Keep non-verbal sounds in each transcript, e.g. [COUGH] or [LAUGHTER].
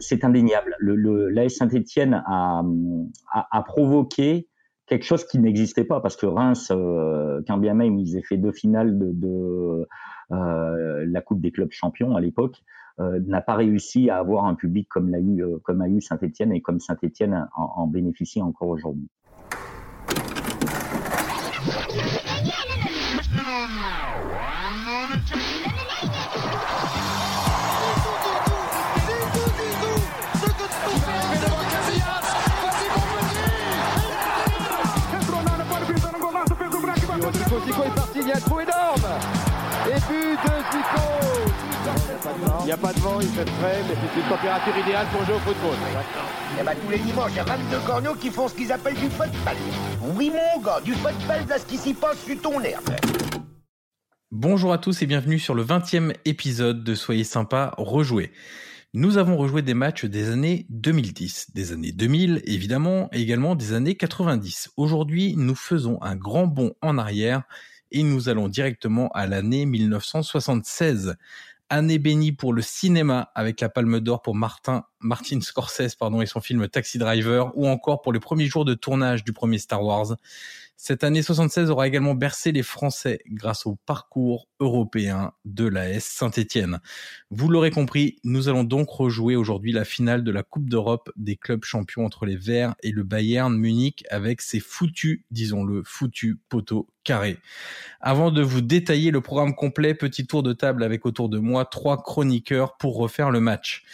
c'est indéniable. Le, Saint-Etienne a, provoqué quelque chose qui n'existait pas parce que Reims, euh, quand bien même ils aient fait deux finales de, de la Coupe des clubs champions à l'époque, n'a pas réussi à avoir un public comme l'a eu comme a eu Saint-Etienne et comme Saint-Etienne en, en bénéficie encore aujourd'hui. Il y a un trou énorme Et but de Zico Il n'y a pas de vent, il fait frais, mais c'est une température idéale pour jouer au football. Et eh bah, ben, tous les dimanches, il y a 22 corneaux qui font ce qu'ils appellent du football. Oui mon gars, du football, là ce qui s'y passe sur ton herbe. Bonjour à tous et bienvenue sur le 20e épisode de Soyez sympa, rejouer. Nous avons rejoué des matchs des années 2010, des années 2000 évidemment, et également des années 90. Aujourd'hui, nous faisons un grand bond en arrière et nous allons directement à l'année 1976. Année bénie pour le cinéma avec la Palme d'Or pour Martin, Scorsese pardon, et son film Taxi Driver, ou encore pour les premiers jours de tournage du premier Star Wars. Cette année 76 aura également bercé les Français grâce au parcours européen de l'AS Saint-Étienne. Vous l'aurez compris, nous allons donc rejouer aujourd'hui la finale de la Coupe d'Europe des clubs champions entre les Verts et le Bayern Munich avec ses foutus, disons-le, foutus poteaux carrés. Avant de vous détailler le programme complet, petit tour de table avec autour de moi trois chroniqueurs pour refaire le match.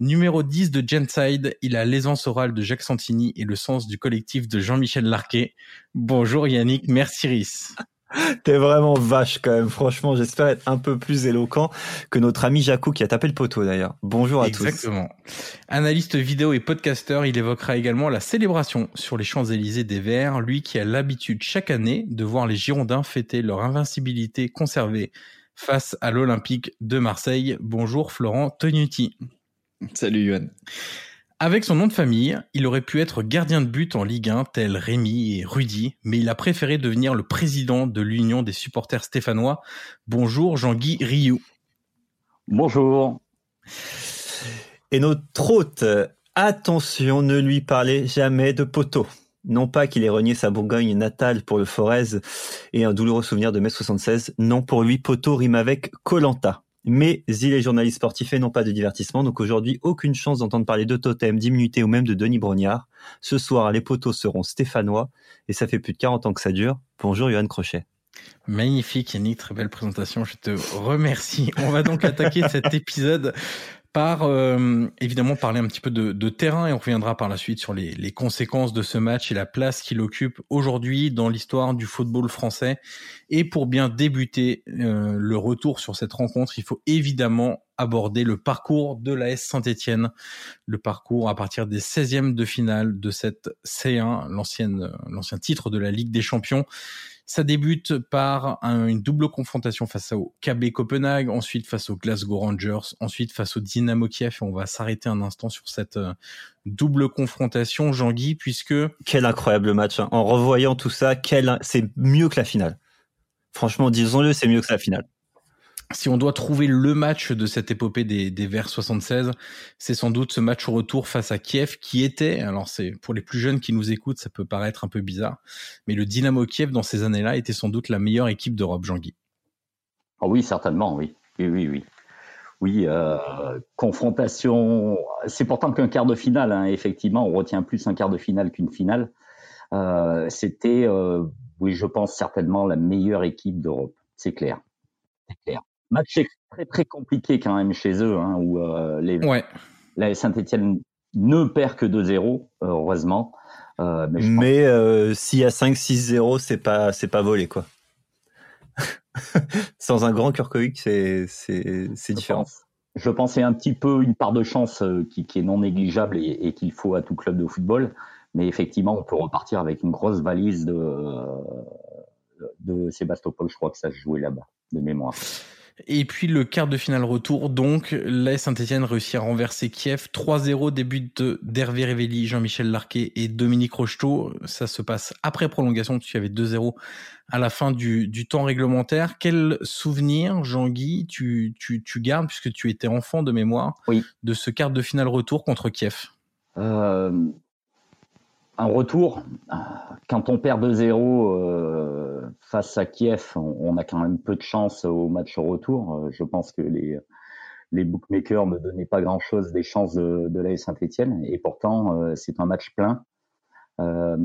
Numéro 10 de Genside, il a l'aisance orale de Jacques Santini et le sens du collectif de Jean-Michel Larquet. Bonjour Yannick, merci Rhys. [LAUGHS] T'es vraiment vache quand même. Franchement, j'espère être un peu plus éloquent que notre ami Jacou qui a tapé le poteau d'ailleurs. Bonjour à tous. Exactement. Analyste vidéo et podcasteur, il évoquera également la célébration sur les Champs-Élysées des Verts, lui qui a l'habitude chaque année de voir les Girondins fêter leur invincibilité conservée face à l'Olympique de Marseille. Bonjour Florent Tonuti. [LAUGHS] Salut Yohan. Avec son nom de famille, il aurait pu être gardien de but en Ligue 1 tel Rémi et Rudy, mais il a préféré devenir le président de l'Union des supporters stéphanois. Bonjour Jean-Guy Rioux. Bonjour. Et notre hôte, attention, ne lui parlez jamais de poteau. Non pas qu'il ait renié sa Bourgogne natale pour le Forez et un douloureux souvenir de mai 76, non pour lui, poteau rime avec Colanta. Mais il est journaliste sportif et non pas de divertissement, donc aujourd'hui aucune chance d'entendre parler de Totem, d'immunité ou même de Denis Brognard. Ce soir, les poteaux seront stéphanois et ça fait plus de 40 ans que ça dure. Bonjour Johan Crochet. Magnifique Yannick, très belle présentation, je te remercie. On va donc attaquer cet épisode par euh, évidemment parler un petit peu de, terrain et on reviendra par la suite sur les, conséquences de ce match et la place qu'il occupe aujourd'hui dans l'histoire du football français. Et pour bien débuter euh, le retour sur cette rencontre, il faut évidemment aborder le parcours de l'AS Saint-Étienne, le parcours à partir des 16e de finale de cette C1, l'ancienne l'ancien titre de la Ligue des Champions. Ça débute par une double confrontation face au KB Copenhague, ensuite face aux Glasgow Rangers, ensuite face au Dynamo Kiev. on va s'arrêter un instant sur cette euh, double confrontation, Jean-Guy, puisque... Quel incroyable match. Hein. En revoyant tout ça, quel... c'est mieux que la finale. Franchement, disons-le, c'est mieux que la finale si on doit trouver le match de cette épopée des, des Verts 76, c'est sans doute ce match au retour face à Kiev qui était, alors c'est pour les plus jeunes qui nous écoutent, ça peut paraître un peu bizarre, mais le Dynamo Kiev dans ces années-là était sans doute la meilleure équipe d'Europe, Jean-Guy. Oh oui, certainement, oui. Oui, oui, oui. Oui, euh, confrontation, c'est pourtant qu'un quart de finale, hein. effectivement, on retient plus un quart de finale qu'une finale. Euh, C'était, euh, oui, je pense certainement la meilleure équipe d'Europe, c'est clair. C'est clair. Match très très compliqué quand même chez eux, hein, où euh, les, la Saint-Etienne ne perd que 2-0, heureusement. Euh, mais, mais euh, s'il y a 5-6-0, c'est pas c'est pas volé quoi. [LAUGHS] Sans un grand Kurkovic, c'est c'est différent. je pense c'est un petit peu une part de chance qui, qui est non négligeable et, et qu'il faut à tout club de football. Mais effectivement, on peut repartir avec une grosse valise de de Sébastopol. Je crois que ça se jouait là-bas de mémoire. Et puis le quart de finale retour, donc l'AS Saint-Etienne réussit à renverser Kiev 3-0, début d'Hervé Révelli, Jean-Michel Larquet et Dominique Rocheteau. Ça se passe après prolongation, tu avais 2-0 à la fin du, du, temps réglementaire. Quel souvenir, Jean-Guy, tu, tu, tu, gardes, puisque tu étais enfant de mémoire, oui. de ce quart de finale retour contre Kiev? Euh, Un retour, quand on perd 2-0 euh, face à Kiev, on, a quand même peu de chance au match retour. Euh, je pense que les, les bookmakers ne donnaient pas grand-chose des chances de, de l'AS Saint-Etienne, et pourtant euh, c'est un match plein. Euh,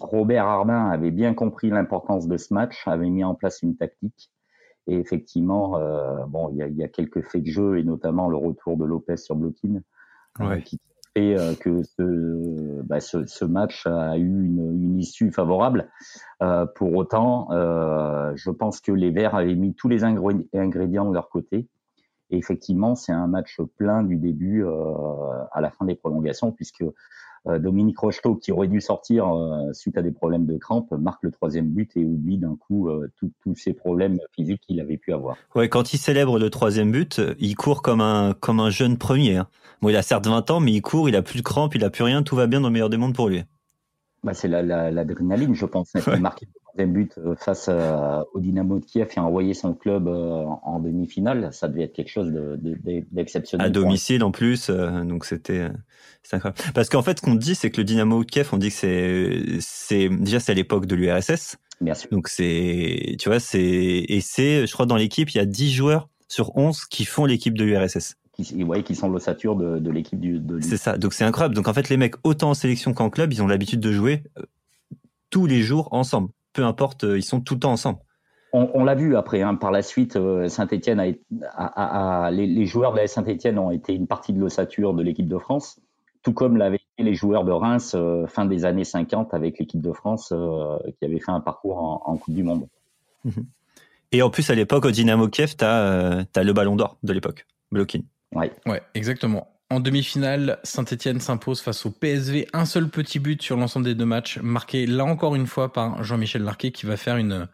Robert Arbin avait bien compris l'importance de ce match, avait mis en place une tactique. Et effectivement, euh, bon, il y a, y a, quelques faits de jeu et notamment le retour de Lopez sur Blokin ouais. euh, qui euh, que ce, bah, ce, match a eu une, une issue favorable. Euh, pour autant, euh, je pense que les Verts avaient mis tous les ingrédients de leur côté. Et effectivement, c'est un match plein du début à la fin des prolongations, puisque Dominique Rocheteau, qui aurait dû sortir euh, suite à des problèmes de crampes, marque le troisième but et oublie d'un coup euh, tous ces problèmes physiques qu'il avait pu avoir. Ouais, quand il célèbre le troisième but, il court comme un comme un jeune premier. Hein. Bon, il a certes 20 ans, mais il court, il a plus de crampes, il a plus rien, tout va bien dans le meilleur des mondes pour lui. Bah, c'est l'adrénaline, la, la, je pense. A marqué le troisième but face à, au Dynamo de Kiev et a envoyé son club en demi-finale. Ça devait être quelque chose d'exceptionnel. De, de, à domicile en plus, donc c'était incroyable. Parce qu'en fait, ce qu'on dit, c'est que le Dynamo de Kiev, on dit que c'est, déjà c'est à l'époque de l'URSS. Bien sûr. Donc c'est, tu vois, c'est et c'est, je crois, dans l'équipe, il y a 10 joueurs sur 11 qui font l'équipe de l'URSS. Qui, ouais, qui sont l'ossature de, de l'équipe du. C'est ça. Donc c'est incroyable. Donc en fait, les mecs, autant en sélection qu'en club, ils ont l'habitude de jouer tous les jours ensemble. Peu importe, ils sont tout le temps ensemble. On, on l'a vu après, hein, par la suite, euh, Saint-Etienne a, a, a, a, les, les joueurs de la Saint-Etienne ont été une partie de l'ossature de l'équipe de France tout comme l'avaient été les joueurs de Reims euh, fin des années 50 avec l'équipe de France euh, qui avait fait un parcours en, en Coupe du Monde. Mmh. Et en plus, à l'époque, au Dynamo Kiev, tu as, as, le ballon d'or de l'époque, Blokin. Ouais. ouais, exactement. En demi-finale, Saint-Etienne s'impose face au PSV. Un seul petit but sur l'ensemble des deux matchs, marqué là encore une fois par Jean-Michel Larquet qui va faire une,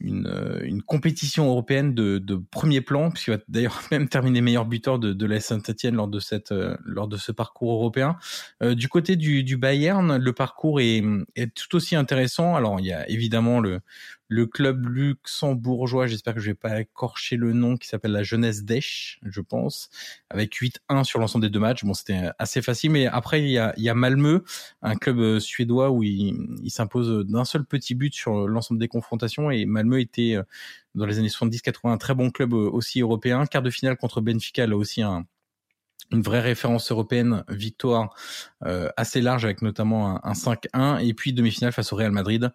une, compétition européenne de, premier plan, puisqu'il va d'ailleurs [LAUGHS] même terminer meilleur buteur de, la Saint-Etienne lors de euh, lors de ce parcours européen. Euh, du côté du, Bayern, le parcours est, tout aussi intéressant. Alors il y a évidemment le le club luxembourgeois, j'espère que je vais pas écorcher le nom, qui s'appelle la Jeunesse d'Esch, je pense, avec 8-1 sur l'ensemble des deux matchs. Bon, c'était assez facile, mais après il y a, Malmö, un club euh, suédois où il, il s'impose d'un seul petit but sur l'ensemble des confrontations et Malmö était dans les années 70-80 un très bon club aussi européen. Quart de finale contre Benfica, là aussi un une vraie référence européenne, victoire euh, assez large avec notamment un, un 5-1 et puis demi-finale face au Real Madrid,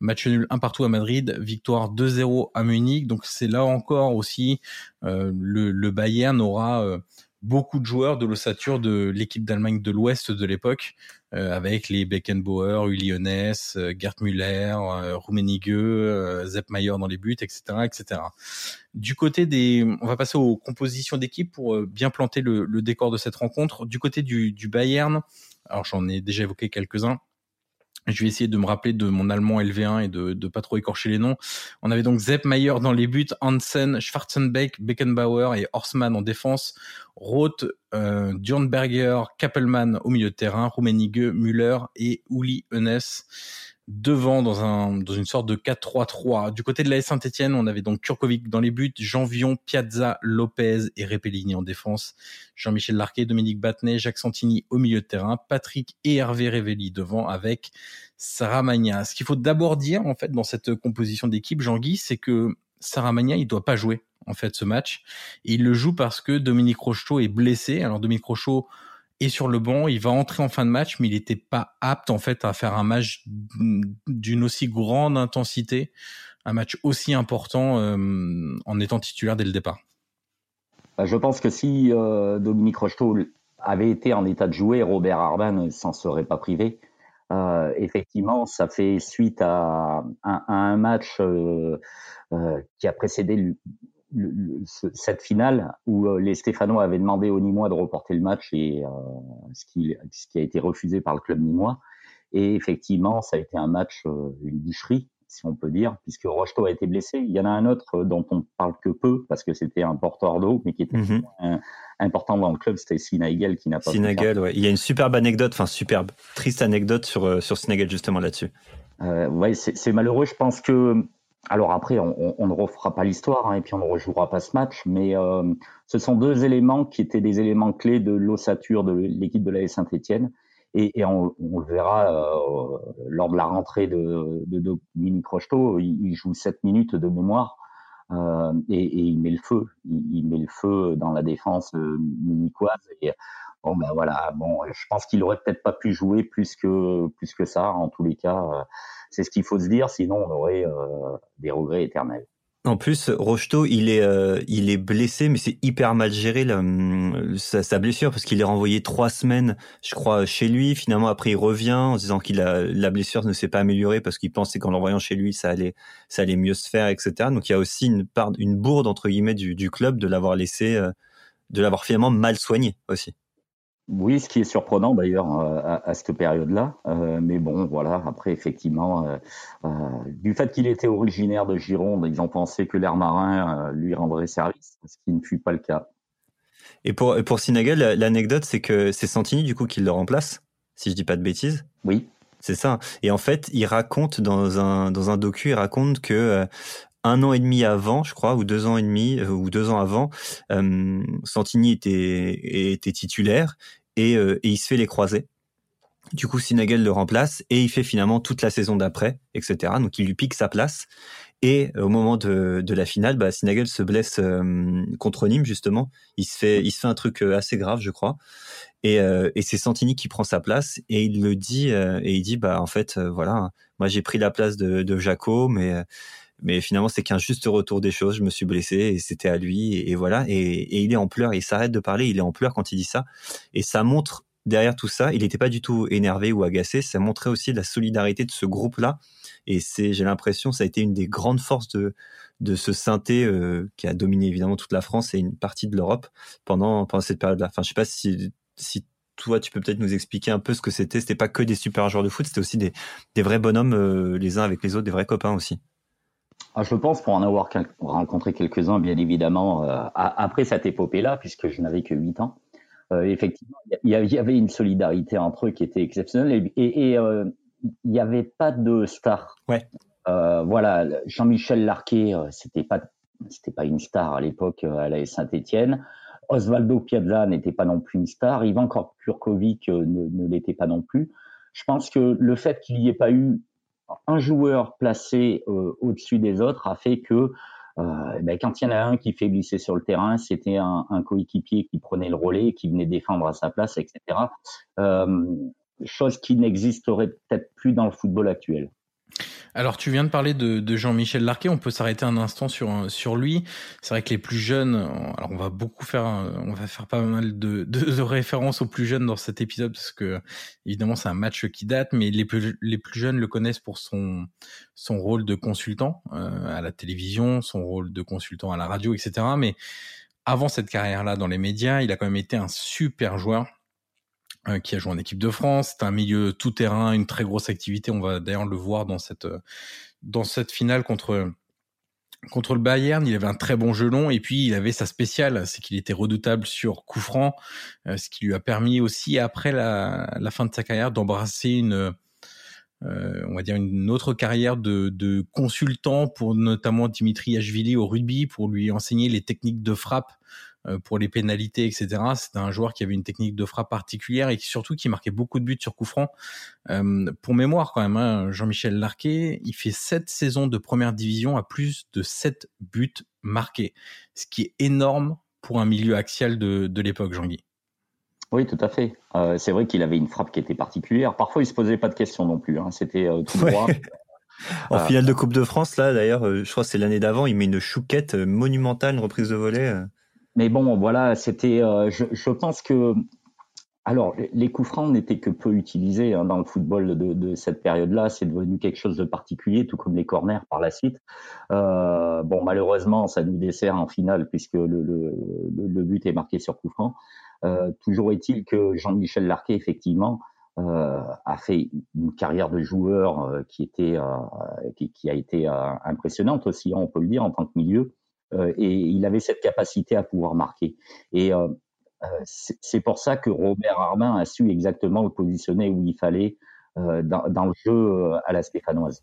match nul un partout à Madrid, victoire 2-0 à Munich. Donc c'est là encore aussi euh, le, le, Bayern aura euh, beaucoup de joueurs de l'ossature de l'équipe d'Allemagne de l'Ouest de l'époque, euh, avec les Beckenbauer, Uli Hoeneß, euh, Gerd Müller, euh, Rummenigge, Sepp Maier dans les buts, etc., etc. Du côté des, on va passer aux compositions d'équipe pour bien planter le, le, décor de cette rencontre. Du côté du, du Bayern, alors j'en ai déjà évoqué quelques-uns. Je vais essayer de me rappeler de mon allemand LV1 et de de pas trop écorcher les noms. On avait donc Sepp Maier dans les buts, Hansen, Schwarzenbeck, Beckenbauer et Horstmann en défense, Roth, euh, Dürnberger, Kappelmann au milieu de terrain, Rummenigge, Müller et Uli Hoeneß devant dans un dans une sorte de 4-3-3. Du côté de la Saint-Etienne, on avait donc Kurkovic dans les buts, Janvion, Piazza, Lopez et Repellini en défense, Jean-Michel Larquet, Dominique Battenet, Jacques Santini au milieu de terrain, Patrick et Hervé Révelli devant avec Sarah Magna. Ce qu'il faut d'abord dire en fait dans cette composition d'équipe, Jean-Guy, c'est que Sarah Magna, il doit pas jouer en fait ce match. Et il le joue parce que Dominique Rocheteau est blessé. Alors Dominique Rocheteau et sur le banc, il va entrer en fin de match, mais il n'était pas apte en fait à faire un match d'une aussi grande intensité, un match aussi important euh, en étant titulaire dès le départ. Je pense que si euh, Dominique Rocheteau avait été en état de jouer, Robert Arban ne s'en serait pas privé. Euh, effectivement, ça fait suite à, à, un match qui a précédé le, le, cette finale où euh, les Stéphanois avaient demandé aux Nîmois de reporter le match et euh, ce, qui, ce qui a été refusé par le club nîmois. Et effectivement, ça a été un match, euh, une boucherie. si on peut dire, puisque Rocheteau a été blessé. Il y en a un autre dont on parle que peu, parce que c'était un porteur d'eau, mais qui était mhm. important dans le club, c'était Sinagel qui n'a pas Sinagel, ouais. Il y a une superbe anecdote, enfin superbe, triste anecdote sur, sur Sinagel justement là-dessus. Euh, ouais, c'est malheureux. Je pense que alors après, on, ne refera pas l'histoire hein, et puis on ne rejouera pas ce match, mais euh, ce sont deux éléments qui étaient des éléments clés de l'ossature de l'équipe de la Saint-Etienne. Et, on, le verra euh, lors de la rentrée de, de Dominique Rocheteau, il, joue 7 minutes de mémoire euh, et, il met le feu. Il, met le feu dans la défense munichoise. Et bon, ben voilà, bon, je pense qu'il aurait peut-être pas pu jouer plus que, plus que ça. En tous les cas, c'est ce qu'il faut se dire, sinon on aurait euh, des regrets éternels. En plus, Rocheteau, il est, euh, il est blessé, mais c'est hyper mal géré sa, blessure parce qu'il est renvoyé trois semaines, je crois, chez lui. Finalement, après, il revient en disant qu'il a la blessure ne s'est pas améliorée parce qu'il pensait qu'en l'envoyant chez lui, ça allait, ça allait mieux se faire, etc. Donc, il y a aussi une part, une bourde entre guillemets du, du club de l'avoir laissé, euh, de l'avoir finalement mal soigné aussi. Oui, ce qui est surprenant d'ailleurs euh, à, cette période-là. Euh, mais bon, voilà, après, effectivement, euh, du fait qu'il était originaire de Gironde, ils ont pensé que l'air marin lui rendrait service, ce qui ne fut pas le cas. Et pour, pour Sinagel, l'anecdote, c'est que c'est Santini, du coup, qui le remplace, si je dis pas de bêtises. Oui. C'est ça. Et en fait, il raconte dans un, dans un docu, il raconte que un an et demi avant, je crois, ou deux ans et demi, euh, ou deux ans avant, euh, Santini était, était titulaire et, euh, et, il se fait les croisés. Du coup, Sinagel le remplace et il fait finalement toute la saison d'après, etc. Donc, il lui pique sa place. Et au moment de, de la finale, bah, Sinagel se blesse contre Nîmes justement. Il se fait, il se fait un truc assez grave, je crois. Et, c'est Santini qui prend sa place et il le dit et il dit bah en fait voilà, moi j'ai pris la place de, de Jaco, mais mais finalement c'est qu'un juste retour des choses. Je me suis blessé et c'était à lui et, voilà. Et, il est en pleurs, il s'arrête de parler, il est en pleurs quand il dit ça. Et ça montre derrière tout ça, il n'était pas du tout énervé ou agacé. Ça montrait aussi la solidarité de ce groupe-là. Et c'est, j'ai l'impression, ça a été une des grandes forces de de ce synthé euh, qui a dominé évidemment toute la France et une partie de l'Europe pendant pendant cette période-là. Enfin, je sais pas si si toi, tu peux peut-être nous expliquer un peu ce que c'était. C'était pas que des super joueurs de foot, c'était aussi des, des vrais bonhommes euh, les uns avec les autres, des vrais copains aussi. Ah, je pense pour en avoir rencontré quelques-uns, bien évidemment, euh, après cette épopée-là, puisque je n'avais que 8 ans, euh, effectivement, il y, avait une solidarité entre eux qui était exceptionnelle et, euh, il n'y avait pas de star. Ouais. voilà, Jean-Michel Larquet, c'était pas c'était pas une star à l'époque à la Saint-Étienne. Osvaldo Piazza n'était pas non plus une star. Ivan Kurkovic ne, ne l'était pas non plus. Je pense que le fait qu'il n'y ait pas eu un joueur placé euh, au-dessus des autres a fait que euh, ben, quand il y en a un qui fait glisser sur le terrain, c'était un, un coéquipier qui prenait le relais, qui venait défendre à sa place, etc. Euh, chose qui n'existerait peut-être plus dans le football actuel. Alors, tu viens de parler de, Jean-Michel Larquet. On peut s'arrêter un instant sur sur lui. C'est vrai que les plus jeunes. Alors, on va beaucoup faire. On va faire pas mal de, de, références aux plus jeunes dans cet épisode parce que évidemment c'est un match qui date, mais les plus les plus jeunes le connaissent pour son son rôle de consultant euh, à la télévision, son rôle de consultant à la radio, etc. Mais avant cette carrière-là dans les médias, il a quand même été un super joueur qui a joué en équipe de France. C'est un milieu tout terrain, une très grosse activité. On va d'ailleurs le voir dans cette euh, dans cette finale contre contre le Bayern. Il avait un très bon gelon et puis il avait sa spéciale, c'est qu'il était redoutable sur coup franc, euh, ce qui lui a permis aussi après la, la fin de sa carrière d'embrasser une on va dire une autre carrière de, de consultant pour notamment Dimitri Ashvili au rugby pour lui enseigner les techniques de frappe euh, pour les pénalités, etc. C'était un joueur qui avait une technique de frappe particulière et qui surtout qui marquait beaucoup de buts sur coup franc. Euh, pour mémoire quand même, hein, Jean-Michel Larquet, il fait sept saisons de première division à plus de 7 buts marqués, ce qui est énorme pour un milieu axial de, de l'époque, Jean-Guy. Oui, tout à fait. Euh, c'est vrai qu'il avait une frappe qui était particulière. Parfois, il se posait pas de questions non plus. Hein. C'était tout droit. [LAUGHS] En finale de Coupe de France, là, d'ailleurs, je crois que c'est l'année d'avant, il met une chouquette monumentale, une reprise de volée mais bon, voilà, c'était. Euh, je, pense que. Alors, les coups francs n'étaient que peu utilisés hein, dans le football de, cette période-là. C'est devenu quelque chose de particulier, tout comme les corners par la suite. Euh, bon, malheureusement, ça nous dessert en finale puisque le, but est marqué sur coup franc. Euh, toujours est-il que Jean-Michel Larquet, effectivement, a fait une carrière de joueur qui était qui, a été impressionnante aussi, on peut le dire en tant que milieu. Et il avait cette capacité à pouvoir marquer. Et c'est pour ça que Robert Armin a su exactement le positionner où il fallait dans, dans, le jeu à la stéphanoise.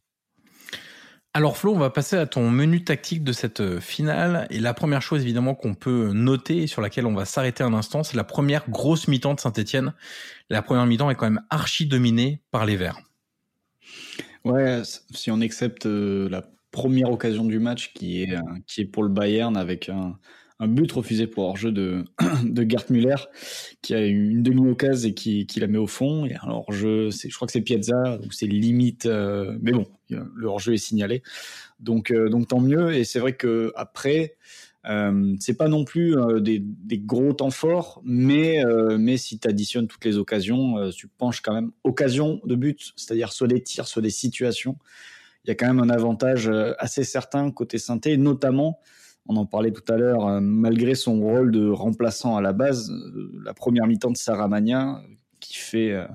Alors Flo, on va passer à ton menu tactique de cette euh, finale. Et la première chose évidemment qu'on peut noter et sur laquelle on va s'arrêter un instant, c'est la première grosse mi-temps de Saint-Etienne. La première mi-temps est quand même archi dominée par les Verts. Ouais, si on accepte euh, la première occasion du match qui est, euh, qui est pour le Bayern avec un, un but refusé pour hors-jeu de, [CLEARS THROAT] de Gert Müller, qui a eu une demi-occasion et qui, qui, la met au fond. Et alors, jeu je crois que c'est Piazza, donc c'est limite, euh, mais bon, le hors-jeu est signalé. Donc, euh, donc tant mieux. Et c'est vrai que après, euh, c'est pas non plus des, des, gros temps forts, mais, mais si tu additionnes toutes les occasions, tu penches quand même occasion de but, c'est-à-dire soit des tirs, soit des situations. Il y a quand même un avantage assez certain côté synthé, notamment on en parlait tout à l'heure, euh, malgré son rôle de remplaçant à la base, euh, la première mi-temps de Saramagna, qui fait, euh,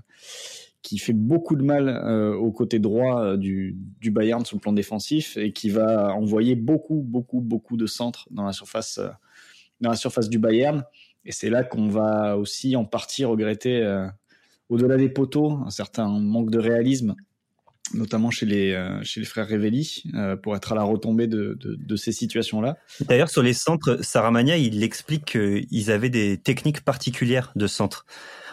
qui fait beaucoup de mal au côté droit du, du, Bayern sur le plan défensif et qui va envoyer beaucoup, beaucoup, beaucoup de centres dans la surface, dans la surface du Bayern. Et c'est là qu'on va aussi en partie regretter, au-delà des poteaux, un certain manque de réalisme notamment chez les, euh, chez les frères Revelli, euh, pour être à la retombée de, de, de ces situations-là. D'ailleurs, sur les centres, Saramania, il explique qu'ils avaient des techniques particulières de centre.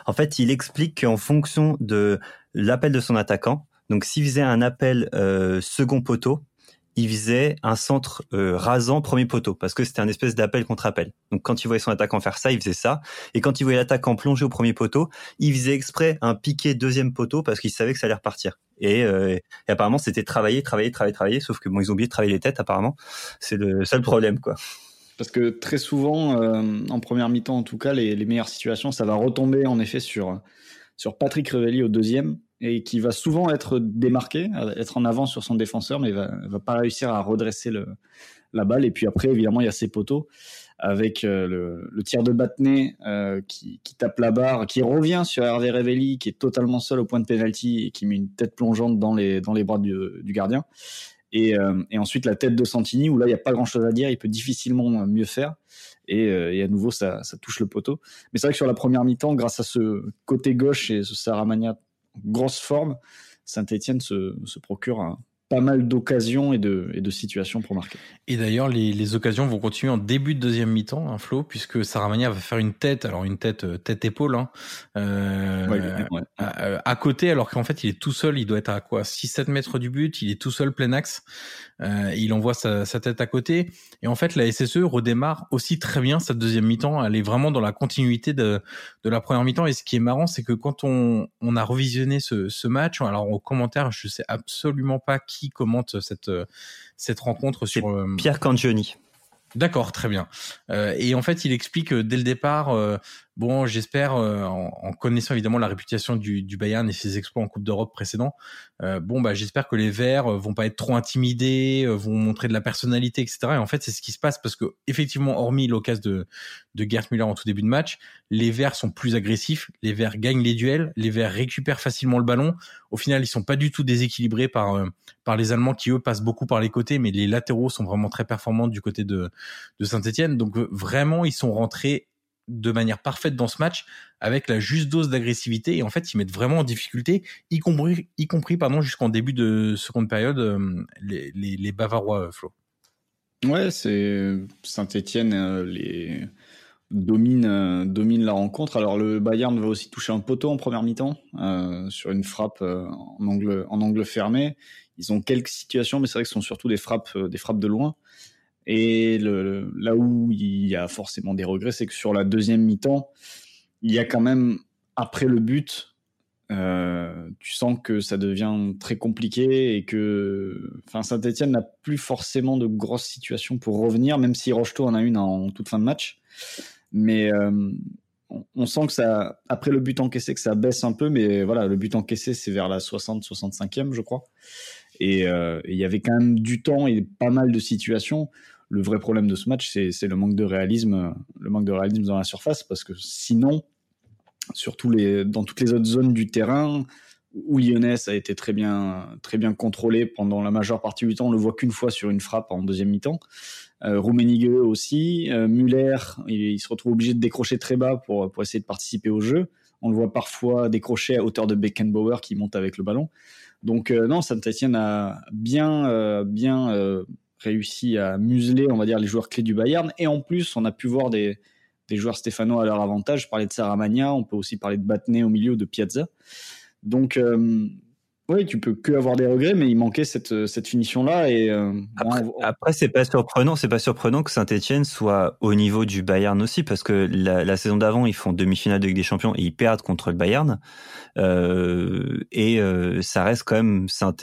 En fait, il explique qu'en fonction de l'appel de son attaquant, donc s'il faisait un appel euh, second poteau, il faisait un centre euh, rasant premier poteau parce que c'était un espèce d'appel contre appel. Donc quand il voyait son attaquant faire ça, il faisait ça. Et quand il voyait l'attaquant plonger au premier poteau, il faisait exprès un piqué deuxième poteau parce qu'il savait que ça allait repartir. Et, euh, apparemment c'était travailler, travailler, travailler, travailler. Sauf que bon, ils ont oublié de travailler les têtes apparemment. C'est le seul problème quoi. Parce que très souvent, euh, en première mi-temps en tout cas, les, les meilleures situations, ça va retomber en effet sur sur Patrick Revelli au deuxième et qui va souvent être démarqué, être en avant sur son défenseur, mais va, va pas réussir à redresser la balle. Et puis après, évidemment, il y a ses poteaux avec euh, le, le, tir de Battenet euh, qui, tape la barre, qui revient sur Hervé Revelli, qui est totalement seul au point de pénalty et qui met une tête plongeante dans les, dans les bras du, gardien. Et, euh, et, ensuite la tête de Santini, où là, il n'y a pas grand-chose à dire, il peut difficilement mieux faire. Et, euh, à nouveau, ça, touche le poteau. Mais c'est vrai que sur la première mi-temps, grâce à ce côté gauche et ce Saramagna grosse forme, Saint-Etienne se, se, procure un, pas mal d'occasions et de, et de situations pour marquer. Et d'ailleurs, les, les, occasions vont continuer en début de deuxième mi-temps, hein, Flo, puisque Saramania va faire une tête, alors une tête euh, tête-épaule, hein, euh, ouais, ouais. À, à, côté, alors qu'en fait, il est tout seul, il doit être à quoi 6-7 mètres du but, il est tout seul plein axe, euh, il envoie sa, sa, tête à côté, et en fait, la SSE redémarre aussi très bien sa deuxième mi-temps, elle est vraiment dans la continuité de, de la première mi-temps, et ce qui est marrant, c'est que quand on, on a revisionné ce, ce match, alors au commentaire, je sais absolument pas qui commente cette, cette rencontre sur. Euh, Pierre Cangioni. D'accord, très bien. Euh, et en fait, il explique dès le départ, euh, bon, j'espère, euh, en, en, connaissant évidemment la réputation du, du, Bayern et ses exploits en Coupe d'Europe précédents, euh, bon, bah, j'espère que les Verts vont pas être trop intimidés, vont montrer de la personnalité, etc. Et en fait, c'est ce qui se passe parce que effectivement, hormis l'occasion de, de Gert Müller en tout début de match, les Verts sont plus agressifs, les Verts gagnent les duels, les Verts récupèrent facilement le ballon. Au final, ils sont pas du tout déséquilibrés par par les Allemands qui eux passent beaucoup par les côtés, mais les latéraux sont vraiment très performants du côté de de Saint-Etienne. Donc vraiment, ils sont rentrés de manière parfaite dans ce match avec la juste dose d'agressivité et en fait ils mettent vraiment en difficulté y compris y compris pardon jusqu'en début de seconde période euh, les, les, Bavarois euh, Flo. Ouais, c'est Saint-Étienne euh, les domine domine la rencontre. Alors le Bayern va aussi toucher un poteau en première mi-temps sur une frappe en angle en angle fermé. Ils ont quelques situations mais c'est vrai que ce sont surtout des frappes des frappes de loin. Et là où il y a forcément des regrets, c'est que sur la deuxième mi-temps, il y a quand même, après le but, euh, tu sens que ça devient très compliqué et que Saint-Etienne n'a plus forcément de grosses situations pour revenir, même si Rocheteau en a une en toute fin de match. Mais euh, on, sent que ça, après le but encaissé, que ça baisse un peu, mais voilà, le but encaissé, c'est vers la 60-65e, je crois. Et euh, il y avait quand même du temps et pas mal de situations le vrai problème de ce match, c'est le manque de réalisme, le manque de réalisme dans la surface, parce que sinon, dans toutes les autres zones du terrain où Lyonnais a été très bien, très bien contrôlé pendant la majeure partie du temps. On le voit qu'une fois sur une frappe en deuxième mi-temps. Euh, aussi. Euh, Muller, il, se retrouve obligé de décrocher très bas pour, essayer de participer au jeu. On le voit parfois décrocher à hauteur de Beckenbauer qui monte avec le ballon. Donc euh, non, Saint-Etienne a bien, euh, bien euh, réussi à museler, on va dire, les joueurs clés du Bayern. Et en plus, on a pu voir des, des joueurs stéphanois à leur avantage. Je parlais de Saramagna, on peut aussi parler de Batné au milieu, de Piazza. Donc, euh, oui, tu peux que avoir des regrets, mais il manquait cette, cette finition-là. Et euh, après, après c'est pas surprenant, c'est pas surprenant que Saint-Etienne soit au niveau du Bayern aussi, parce que la, la saison d'avant, ils font demi-finale de Ligue des Champions et ils perdent contre le Bayern. Euh, et euh, ça reste quand même saint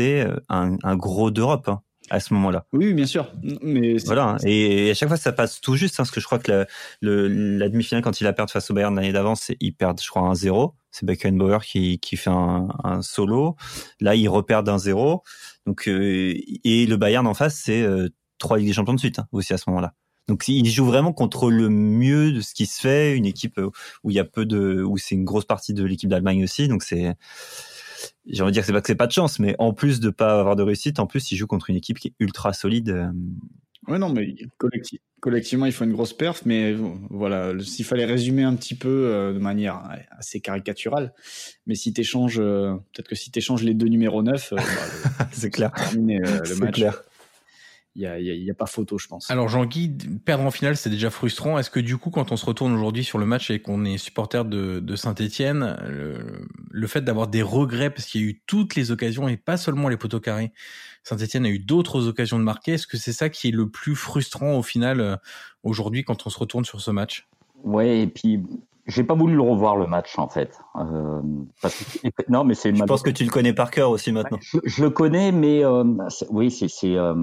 un, un gros d'Europe. Hein à ce moment-là. Oui, bien sûr. Mais voilà. Et, à chaque fois, ça passe tout juste, hein, parce que je crois que la, le, la demi-finale, quand il a perdu face au Bayern l'année d'avant, il perd, je crois, un 0 C'est Beckenbauer qui, qui fait un, un solo. Là, il repère d'un 0 Donc, euh, et le Bayern en face, c'est euh, trois Ligues des Champions de suite hein, aussi à ce moment-là. Donc il joue vraiment contre le mieux de ce qui se fait, une équipe où il y a peu de, où c'est une grosse partie de l'équipe d'Allemagne aussi. Donc c'est j'ai envie de dire que c'est pas que c'est pas de chance, mais en plus de pas avoir de réussite, en plus il joue contre une équipe qui est ultra solide. Euh. Ouais, non, mais collectivement, il faut une grosse perf, mais voilà, s'il fallait résumer un petit peu euh, de manière assez caricaturale, mais si t'échanges, euh, peut-être que si t'échanges les deux numéros 9, [LAUGHS] bah, c'est clair. Le match. Clair il n'y a, a, pas photo, je pense. Alors Jean-Guy, perdre en finale, c'est déjà frustrant. Est-ce que du coup, quand on se retourne aujourd'hui sur le match et qu'on est supporter de, de Saint-Etienne, le, le, fait d'avoir des regrets, parce qu'il y a eu toutes les occasions et pas seulement les poteaux carrés, Saint-Etienne a eu d'autres occasions de marquer, est-ce que c'est ça qui est le plus frustrant au final euh, aujourd'hui quand on se retourne sur ce match? Ouais, et puis j'ai pas voulu le revoir le match en fait. Euh, parce que, non, mais c'est. Je pense que tu le connais par cœur aussi maintenant. Je, je le connais, mais euh, oui, c'est, c'est, euh,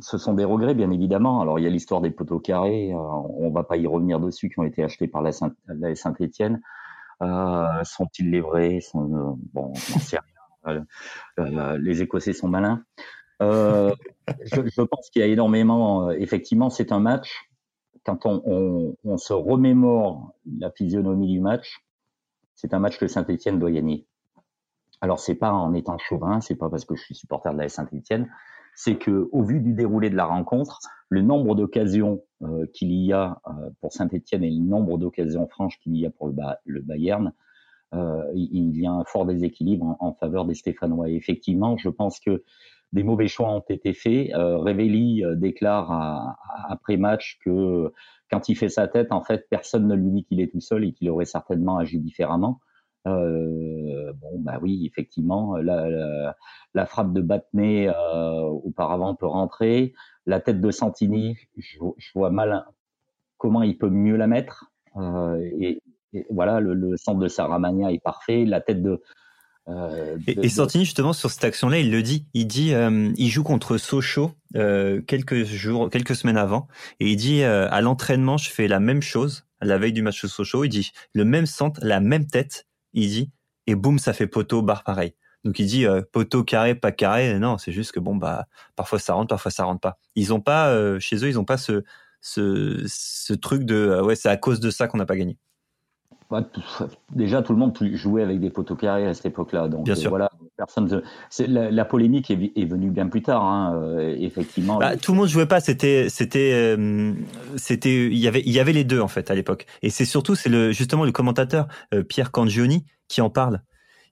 ce sont des regrets bien évidemment. Alors il y a l'histoire des poteaux carrés. Euh, on va pas y revenir dessus, qui ont été achetés par la, Saint, la Saint-Étienne. sont-ils les vrais sont, Bon, on sait rien. les Écossais sont malins. je, je pense qu'il y a énormément. effectivement, c'est un match quand on, se remémore la physionomie du match, c'est un match que Saint-Etienne doit gagner. Alors c'est pas en étant chauvin, c'est pas parce que je suis supporter de la Saint-Etienne, c'est que au vu du déroulé de la rencontre, le nombre d'occasions euh, qu'il y a euh, pour Saint-Etienne et le nombre d'occasions franches qu'il y a pour le, Bayern, euh, il, y a un fort déséquilibre en, faveur des Stéphanois. Et effectivement, je pense que des mauvais choix ont été faits. Euh, euh, déclare après match que quand il fait sa tête, en fait, personne ne lui dit qu'il est tout seul et qu'il aurait certainement agi différemment. Euh, bon, bah oui, effectivement, la, la, frappe de Battenet euh, auparavant peut rentrer. La tête de Santini, je, vois mal comment il peut mieux la mettre. Et, voilà, le, centre de Saramania est parfait. La tête de, euh, et, Santini justement sur cette action-là, il le dit. Il dit, euh, il joue contre Sochaux euh, quelques jours, quelques semaines avant, et il dit à l'entraînement, je fais la même chose. la veille du match de Sochaux, il dit le même centre, la même tête. Il dit et boum, ça fait poteau, barre pareil. Donc il dit poteau carré, pas carré. Non, c'est juste que bon bah parfois ça rentre, parfois ça rentre pas. Ils ont pas chez eux, ils ont pas ce ce, ce truc de ouais c'est à cause de ça qu'on n'a pas gagné déjà, tout le monde jouait avec des poteaux carrés à cette époque-là. Donc, bien sûr. voilà, personne. La, la, polémique est, venue bien plus tard, hein, euh, effectivement. Bah, tout le monde jouait pas. C'était, c'était, euh, c'était. Il y avait, il y avait les deux en fait à l'époque. Et c'est surtout, c'est le justement le commentateur euh, Pierre Cangioni qui en parle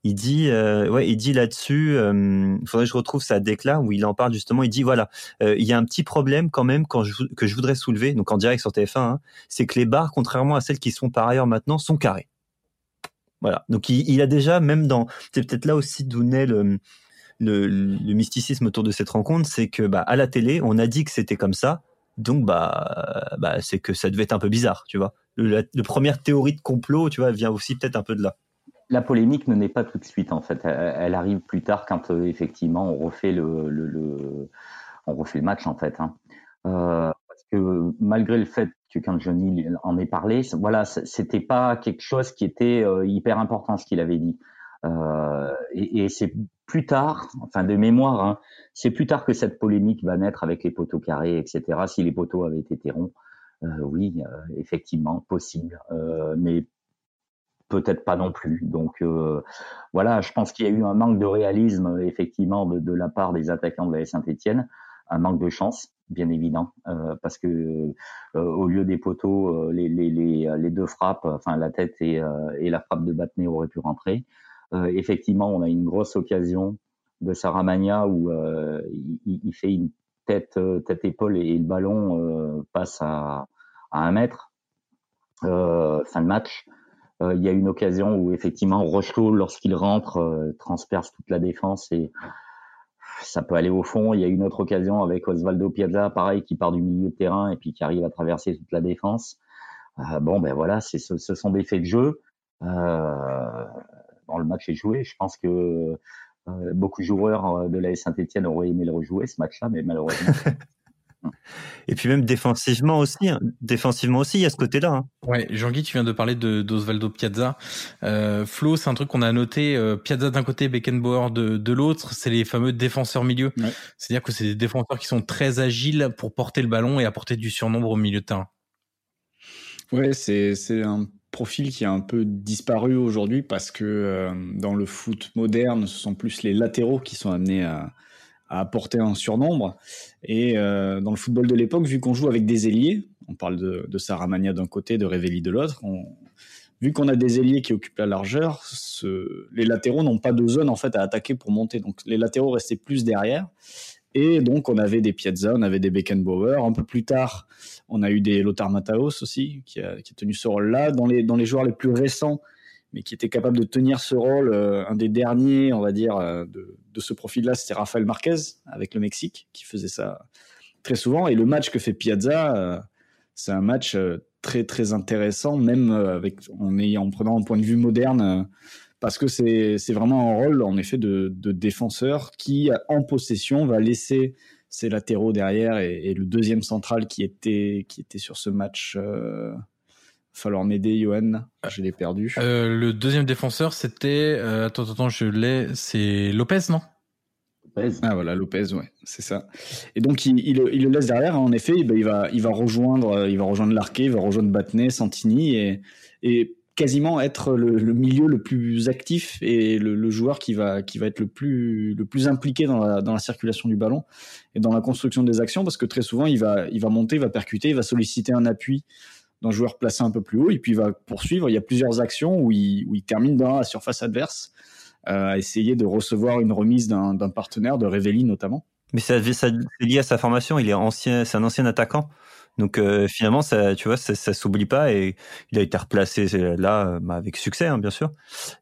il dit, euh, ouais, il dit là-dessus, il faudrait que je retrouve sa déclat où il en parle justement. Il dit voilà, euh, il y a un petit problème quand même quand je, que je voudrais soulever, donc en direct sur TF1, hein, c'est que les barres, contrairement à celles qui sont par ailleurs maintenant, sont carrées. Voilà. Donc il, a déjà même dans, c'est peut-être là aussi d'où naît le, le, le, mysticisme autour de cette rencontre, c'est que bah à la télé, on a dit que c'était comme ça, donc bah, bah c'est que ça devait être un peu bizarre, tu vois. Le, la, première théorie de complot, tu vois, vient aussi peut-être un peu de là la polémique ne naît pas tout de suite en fait. Elle, arrive plus tard quand euh, effectivement on refait le, le, on refait le match en fait. Hein. Euh, parce que malgré le fait que quand Johnny en ait parlé, voilà, c'était pas quelque chose qui était euh, hyper important ce qu'il avait dit. et, et c'est plus tard, enfin de mémoire, hein, c'est plus tard que cette polémique va naître avec les poteaux carrés, etc. Si les poteaux avaient été ronds, oui, effectivement, possible. mais peut-être pas non plus. Donc voilà, je pense qu'il y a eu un manque de réalisme effectivement de, la part des attaquants de la Saint-Etienne, un manque de chance bien évident, euh, parce que euh, au lieu des poteaux, euh, les, deux frappes, enfin la tête et, et la frappe de Batney auraient pu rentrer. effectivement, on a une grosse occasion de Saramagna où il, fait une tête tête épaule et, le ballon passe à, à un mètre. fin de match. Il y a une occasion où effectivement Rochelot, lorsqu'il rentre, transperce toute la défense et ça peut aller au fond. Il y a une autre occasion avec Osvaldo Piazza, pareil, qui part du milieu de terrain et puis qui arrive à traverser toute la défense. Euh, bon, ben voilà, ce, ce, sont des faits de jeu. Euh, bon, le match est joué. Je pense que euh, beaucoup de joueurs de la Saint-Etienne auraient aimé le rejouer, ce match-là, mais malheureusement. [LAUGHS] Et puis même défensivement aussi, hein. défensivement aussi, il y a ce côté-là. Hein. Ouais, Jean-Guy, tu viens de parler de d'Osvaldo Piazza. Euh, Flo, c'est un truc qu'on a noté. Euh, Piazza d'un côté, Beckenbauer de, de l'autre. C'est les fameux défenseurs milieu. C'est-à-dire que c'est des défenseurs qui sont très agiles pour porter le ballon et apporter du surnombre au milieu de terrain. Ouais, c'est c'est un profil qui a un peu disparu aujourd'hui parce que euh, dans le foot moderne, ce sont plus les latéraux qui sont amenés à à apporter un surnombre. Et euh, dans le football de l'époque, vu qu'on joue avec des ailiers, on parle de, de Saramania d'un côté, de Revelli de l'autre, vu qu'on a des ailiers qui occupent la largeur, les latéraux n'ont pas de zone en fait à attaquer pour monter. Donc les latéraux restaient plus derrière. Et donc on avait des Piazza, on avait des Beckenbauer. Un peu plus tard, on a eu des Lothar Mataos aussi, qui a, qui a tenu ce rôle-là. Dans les, dans les joueurs les plus récents, mais qui était capable de tenir ce rôle. Euh, un des derniers, on va dire, euh, de, ce profil-là, c'était Rafael Marquez avec le Mexique, qui faisait ça très souvent. Et le match que fait Piazza, euh, c'est un match très très intéressant, même avec en, ayant, en prenant un point de vue moderne, parce que c'est vraiment un rôle en effet de, défenseur qui, en possession, va laisser ses latéraux derrière et, et, le deuxième central qui était qui était sur ce match falloir m'aider, Johan. Je l'ai perdu. Euh, le deuxième défenseur, c'était. Euh, attends, attends, je l'ai. C'est Lopez, non? Lopez. Ah voilà, Lopez, ouais, c'est ça. Et donc il, il, il, le laisse derrière. Hein, en effet, il va, il va rejoindre, euh, il va rejoindre Larquet, il va rejoindre Batney, Santini et, et quasiment être le, le, milieu le plus actif et le, le, joueur qui va, qui va être le plus, le plus impliqué dans la, dans la circulation du ballon et dans la construction des actions parce que très souvent il va, il va monter, il va percuter, il va solliciter un appui d'un joueur placé un peu plus haut et puis il va poursuivre. Il y a plusieurs actions où il, termine dans la surface adverse euh, à essayer de recevoir une remise d'un partenaire, de Révéli notamment. Mais c'est lié à sa formation. Il est ancien, c'est un ancien attaquant. Donc euh, finalement, ça, tu vois, ça, ça s'oublie pas et il a été replacé là euh, bah, avec succès, hein, bien sûr.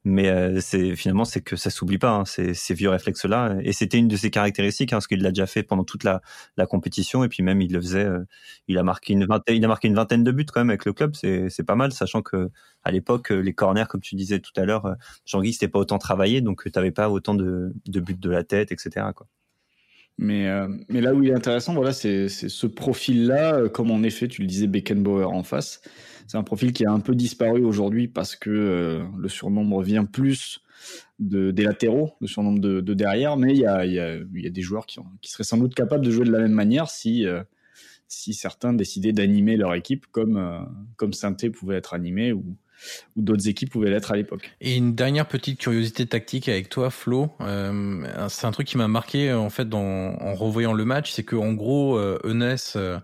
Mais euh, c'est finalement c'est que ça s'oublie pas hein, ces, ces, vieux réflexes là. Et c'était une de ses caractéristiques hein, parce qu'il l'a déjà fait pendant toute la, la, compétition et puis même il le faisait. Euh, il a marqué une vingtaine, il a marqué une vingtaine de buts quand même avec le club. C'est c'est pas mal, sachant que à l'époque les corners, comme tu disais tout à l'heure, Jean-Guy c'était pas autant travaillé, donc tu avais pas autant de, de buts de la tête, etc. Quoi. Mais, euh, mais là où il est intéressant, voilà, c'est ce profil-là, euh, comme en effet, tu le disais, Beckenbauer en face. C'est un profil qui a un peu disparu aujourd'hui parce que euh, le surnombre vient plus de, des latéraux, le surnombre de, de derrière, mais il y a, des joueurs qui, seraient sans doute capables de jouer de la même manière si, certains décidaient d'animer leur équipe comme, comme Sainté pouvait être animé ou d'autres équipes pouvaient l'être à l'époque. Et une dernière petite curiosité tactique avec toi, Flo. Euh, c'est un truc qui m'a marqué en fait en revoyant le match, c'est que gros, euh, euh,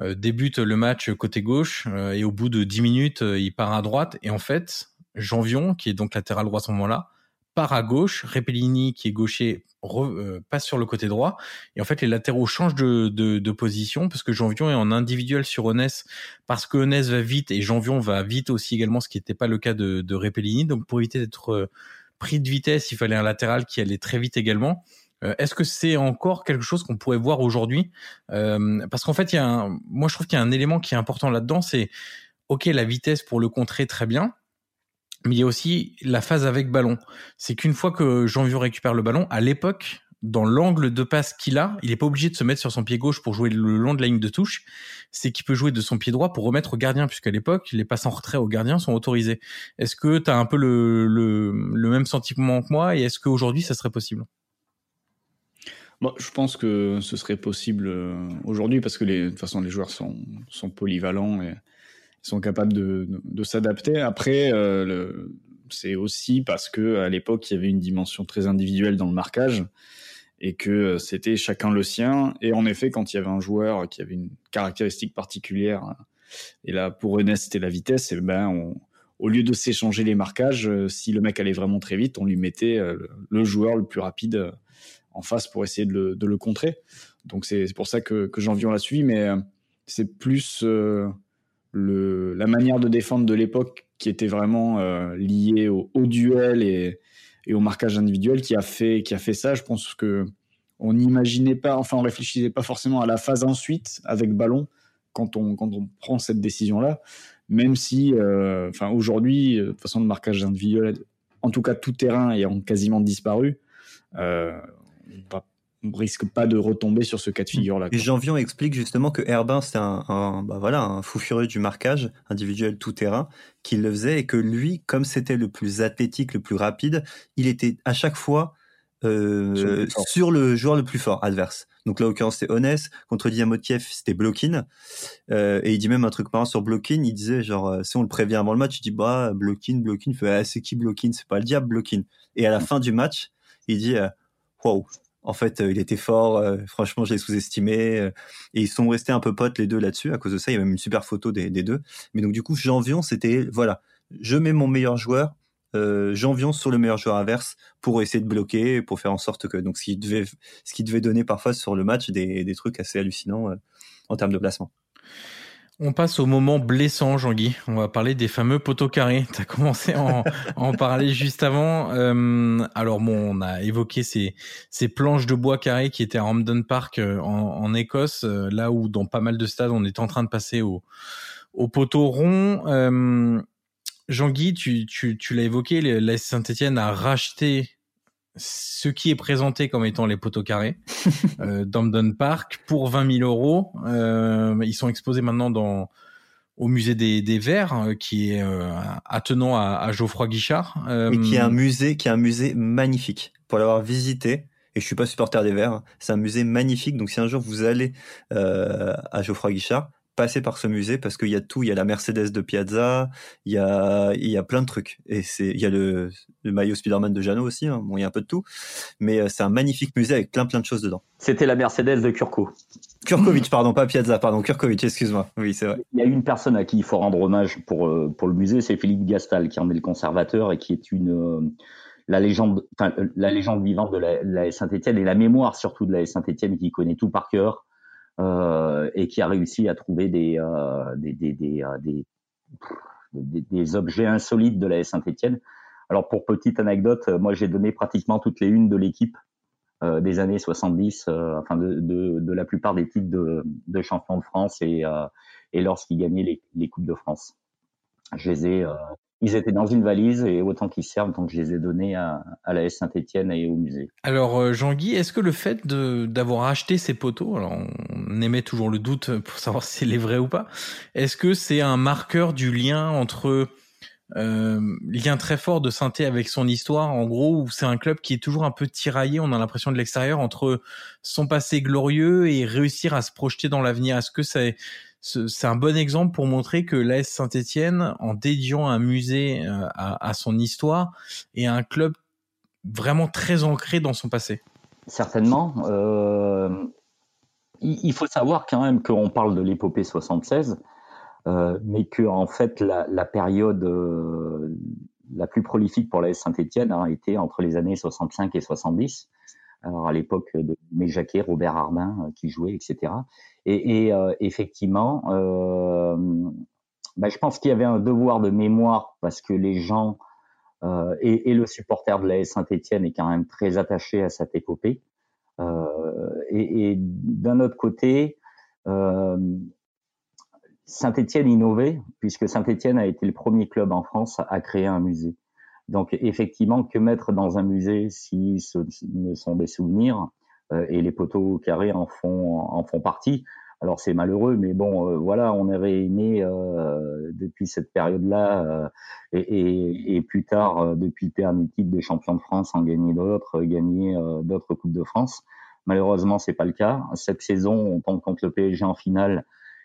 euh, débute le match côté gauche et au bout de 10 minutes, il part à droite. Et en fait, Janvion, qui est donc latéral droit à ce moment-là, part à gauche, Repellini qui est gaucher euh, passe sur le côté droit. Et en fait les latéraux changent de, position parce que Janvion est en individuel sur Onès parce que Onès va vite et Janvion va vite aussi également ce qui n'était pas le cas de, de Repellini. Donc pour éviter d'être euh, pris de vitesse il fallait un latéral qui allait très vite également. Euh, est-ce que c'est encore quelque chose qu'on pourrait voir aujourd'hui? Parce qu'en fait, il y a un, moi je trouve qu'il y a un élément qui est important là-dedans, c'est ok la vitesse pour le contrer très bien, mais il y a aussi la phase avec ballon. C'est qu'une fois que Jean-Vieux récupère le ballon, à l'époque, dans l'angle de passe qu'il a, il n'est pas obligé de se mettre sur son pied gauche pour jouer le long de la ligne de touche. C'est qu'il peut jouer de son pied droit pour remettre au gardien, puisqu'à l'époque, les passes en retrait au gardien sont autorisés. Est-ce que tu as un peu le, même sentiment que moi et est-ce qu'aujourd'hui, ça serait possible? Bon, je pense que ce serait possible euh, aujourd'hui parce que de toute façon les joueurs sont, polyvalents ils sont capables de, de, s'adapter. Après, euh, c'est aussi parce que à l'époque, il y avait une dimension très individuelle dans le marquage et que euh, c'était chacun le sien. Et en effet, quand il y avait un joueur qui avait une caractéristique particulière, et là pour Enes c'était la vitesse, et ben au lieu de s'échanger les marquages, euh, si le mec allait vraiment très vite, on lui mettait le joueur le plus rapide en face pour essayer de le, de le contrer. Donc c'est pour ça que, que Jean-Vion l'a suivi, mais c'est plus le, la manière de défendre de l'époque qui était vraiment euh, liée au, duel et, au marquage individuel qui a fait qui a fait ça. Je pense que on n'imaginait pas, enfin on réfléchissait pas forcément à la phase ensuite avec ballon quand on quand on prend cette décision là. Même si, euh, enfin aujourd'hui, de toute façon le marquage individuel, en tout cas tout terrain ayant quasiment disparu, euh, on risque pas de retomber sur ce cas de figure-là. Et Jean-Vion explique justement que Herbin, c'est un, un, bah voilà, un fou furieux du marquage individuel tout-terrain, qu'il le faisait et que lui, comme c'était le plus athlétique, le plus rapide, il était à chaque fois euh, sur, le joueur le plus fort adverse. Donc là, en l'occurrence, c'était Honest. Contre Diamotiev, c'était Blokin. Euh, et il dit même un truc marrant sur Blokin. Il disait, genre, euh, si on le prévient avant le match, il dit, bah, Blokin, Blokin. Il fait, ah, c'est qui Blokin? C'est pas le diable, Blokin. Et à la fin du match, il dit, euh, wow, en fait, euh, il était fort. Euh, franchement, je l'ai sous-estimé. Euh, et ils sont restés un peu potes les deux là-dessus. À cause de ça, il y a même une super photo des, deux. Mais donc du coup, Janvion, c'était voilà, je mets mon meilleur joueur. Euh, sur le meilleur joueur inverse pour essayer de bloquer, pour faire en sorte que donc ce qui devait, ce qui devait donner parfois sur le match des, des trucs assez hallucinants en termes de placement. On passe au moment blessant, Jean-Guy. On va parler des fameux poteaux carrés. Tu as commencé à en, parler juste avant. Euh, alors bon, on a évoqué ces, planches de bois carrés qui étaient à Hampden Park euh, en, Écosse, euh, là où dans pas mal de stades, on est en train de passer au, au poteau rond. Jean-Guy, tu l'as évoqué, la Saint-Etienne a racheté ce qui est présenté comme étant les poteaux carrés [LAUGHS] euh, d'Amden Park pour 20 000 euros. Euh, ils sont exposés maintenant dans au musée des, des Verts, euh, qui est euh, attenant à, à, Geoffroy Guichard. Euh, et qui est un musée, qui est un musée magnifique. Pour l'avoir visité, et je suis pas supporter des Verts, c'est un musée magnifique. Donc si un jour vous allez à Geoffroy Guichard, passer par ce musée parce qu'il y a tout. Il y a la Mercedes de Piazza, il y a, il y a plein de trucs. Et c'est, il y a le, le maillot Spider-Man de Jeannot aussi. Hein. Bon, il y a un peu de tout. Mais euh, c'est un magnifique musée avec plein, plein de choses dedans. C'était la Mercedes de Kurko. Kurkovic, pardon, pas Piazza, pardon, Kurkovic, excuse-moi. Oui, c'est vrai. Il y a une personne à qui il faut rendre hommage pour, euh, pour le musée, c'est Philippe Gastal, qui en est le conservateur et qui est une, euh, la légende, enfin, la légende vivante de la, la Saint-Etienne et la mémoire surtout de la Saint-Etienne qui connaît tout par cœur et qui a réussi à trouver des, euh, des, des, des, euh, des, des, objets insolites de la Saint-Etienne. Alors pour petite anecdote, moi j'ai donné pratiquement toutes les unes de l'équipe euh, des années 70, euh, enfin de, de, de, la plupart des titres de, de champion de France et, euh, et lorsqu'ils gagnaient les, les, Coupes de France. Je les ai, ils étaient dans une valise et autant qu'ils servent, donc je les ai donnés à, à la S Saint-Etienne et au musée. Alors euh, Jean-Guy, est-ce que le fait d'avoir acheté ces poteaux, alors on émet toujours le doute pour savoir [LAUGHS] si c'est vrai ou pas, est-ce que c'est un marqueur du lien entre lien très fort de Saint-Etienne avec son histoire, en gros, où c'est un club qui est toujours un peu tiraillé, on a l'impression de l'extérieur, entre son passé glorieux et réussir à se projeter dans l'avenir. Est-ce que c'est un bon exemple pour montrer que l'AS Saint-Etienne, en dédiant un musée euh, à, à, son histoire, est un club vraiment très ancré dans son passé? Certainement. Euh, il faut savoir quand même qu'on parle de l'épopée 76, euh, mais que en fait la, la période euh, la plus prolifique pour l'AS Saint-Etienne a été entre les années 65 et 70. Alors à l'époque de Méjaquet, Robert Arbin euh, qui jouait, etc. Et, euh, effectivement, bah, je pense qu'il y avait un devoir de mémoire parce que les gens et, le supporter de la Saint-Etienne est quand même très attaché à cette épopée. Et, d'un autre côté, Saint-Etienne innovait puisque Saint-Etienne a été le premier club en France à créer un musée. Donc effectivement, que mettre dans un musée si ce ne sont des souvenirs euh, et les poteaux carrés en font en font partie. Alors c'est malheureux, mais bon, euh, voilà, on avait aimé euh, depuis cette période-là euh, et, et, et, plus tard, euh, depuis dernier titre des champions de France, en gagner d'autres, gagner d'autres coupes de France. Malheureusement, c'est pas le cas. Cette saison, on tombe contre le PSG en finale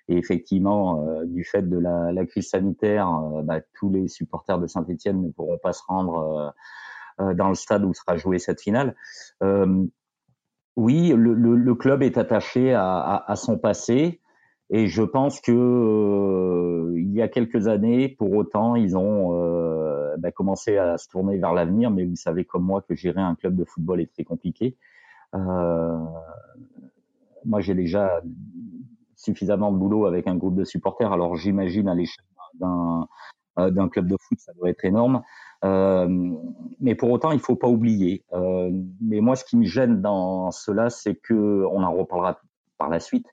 Et effectivement, du fait de la, crise sanitaire, bah, tous les supporters de Saint-Etienne ne pourront pas se rendre dans le stade où sera jouée cette finale. oui, le, club est attaché à, son passé. Et je pense que euh, il y a quelques années, pour autant, ils ont euh, bah, commencé à se tourner vers l'avenir. Mais vous savez comme moi que gérer un club de football est très compliqué. Euh, moi, j'ai déjà suffisamment de boulot avec un groupe de supporters. Alors, j'imagine à l'échelle d'un euh, club de foot, ça doit être énorme. Euh, mais pour autant, il faut pas oublier. Euh, mais moi, ce qui me gêne dans cela, c'est que on en reparlera par la suite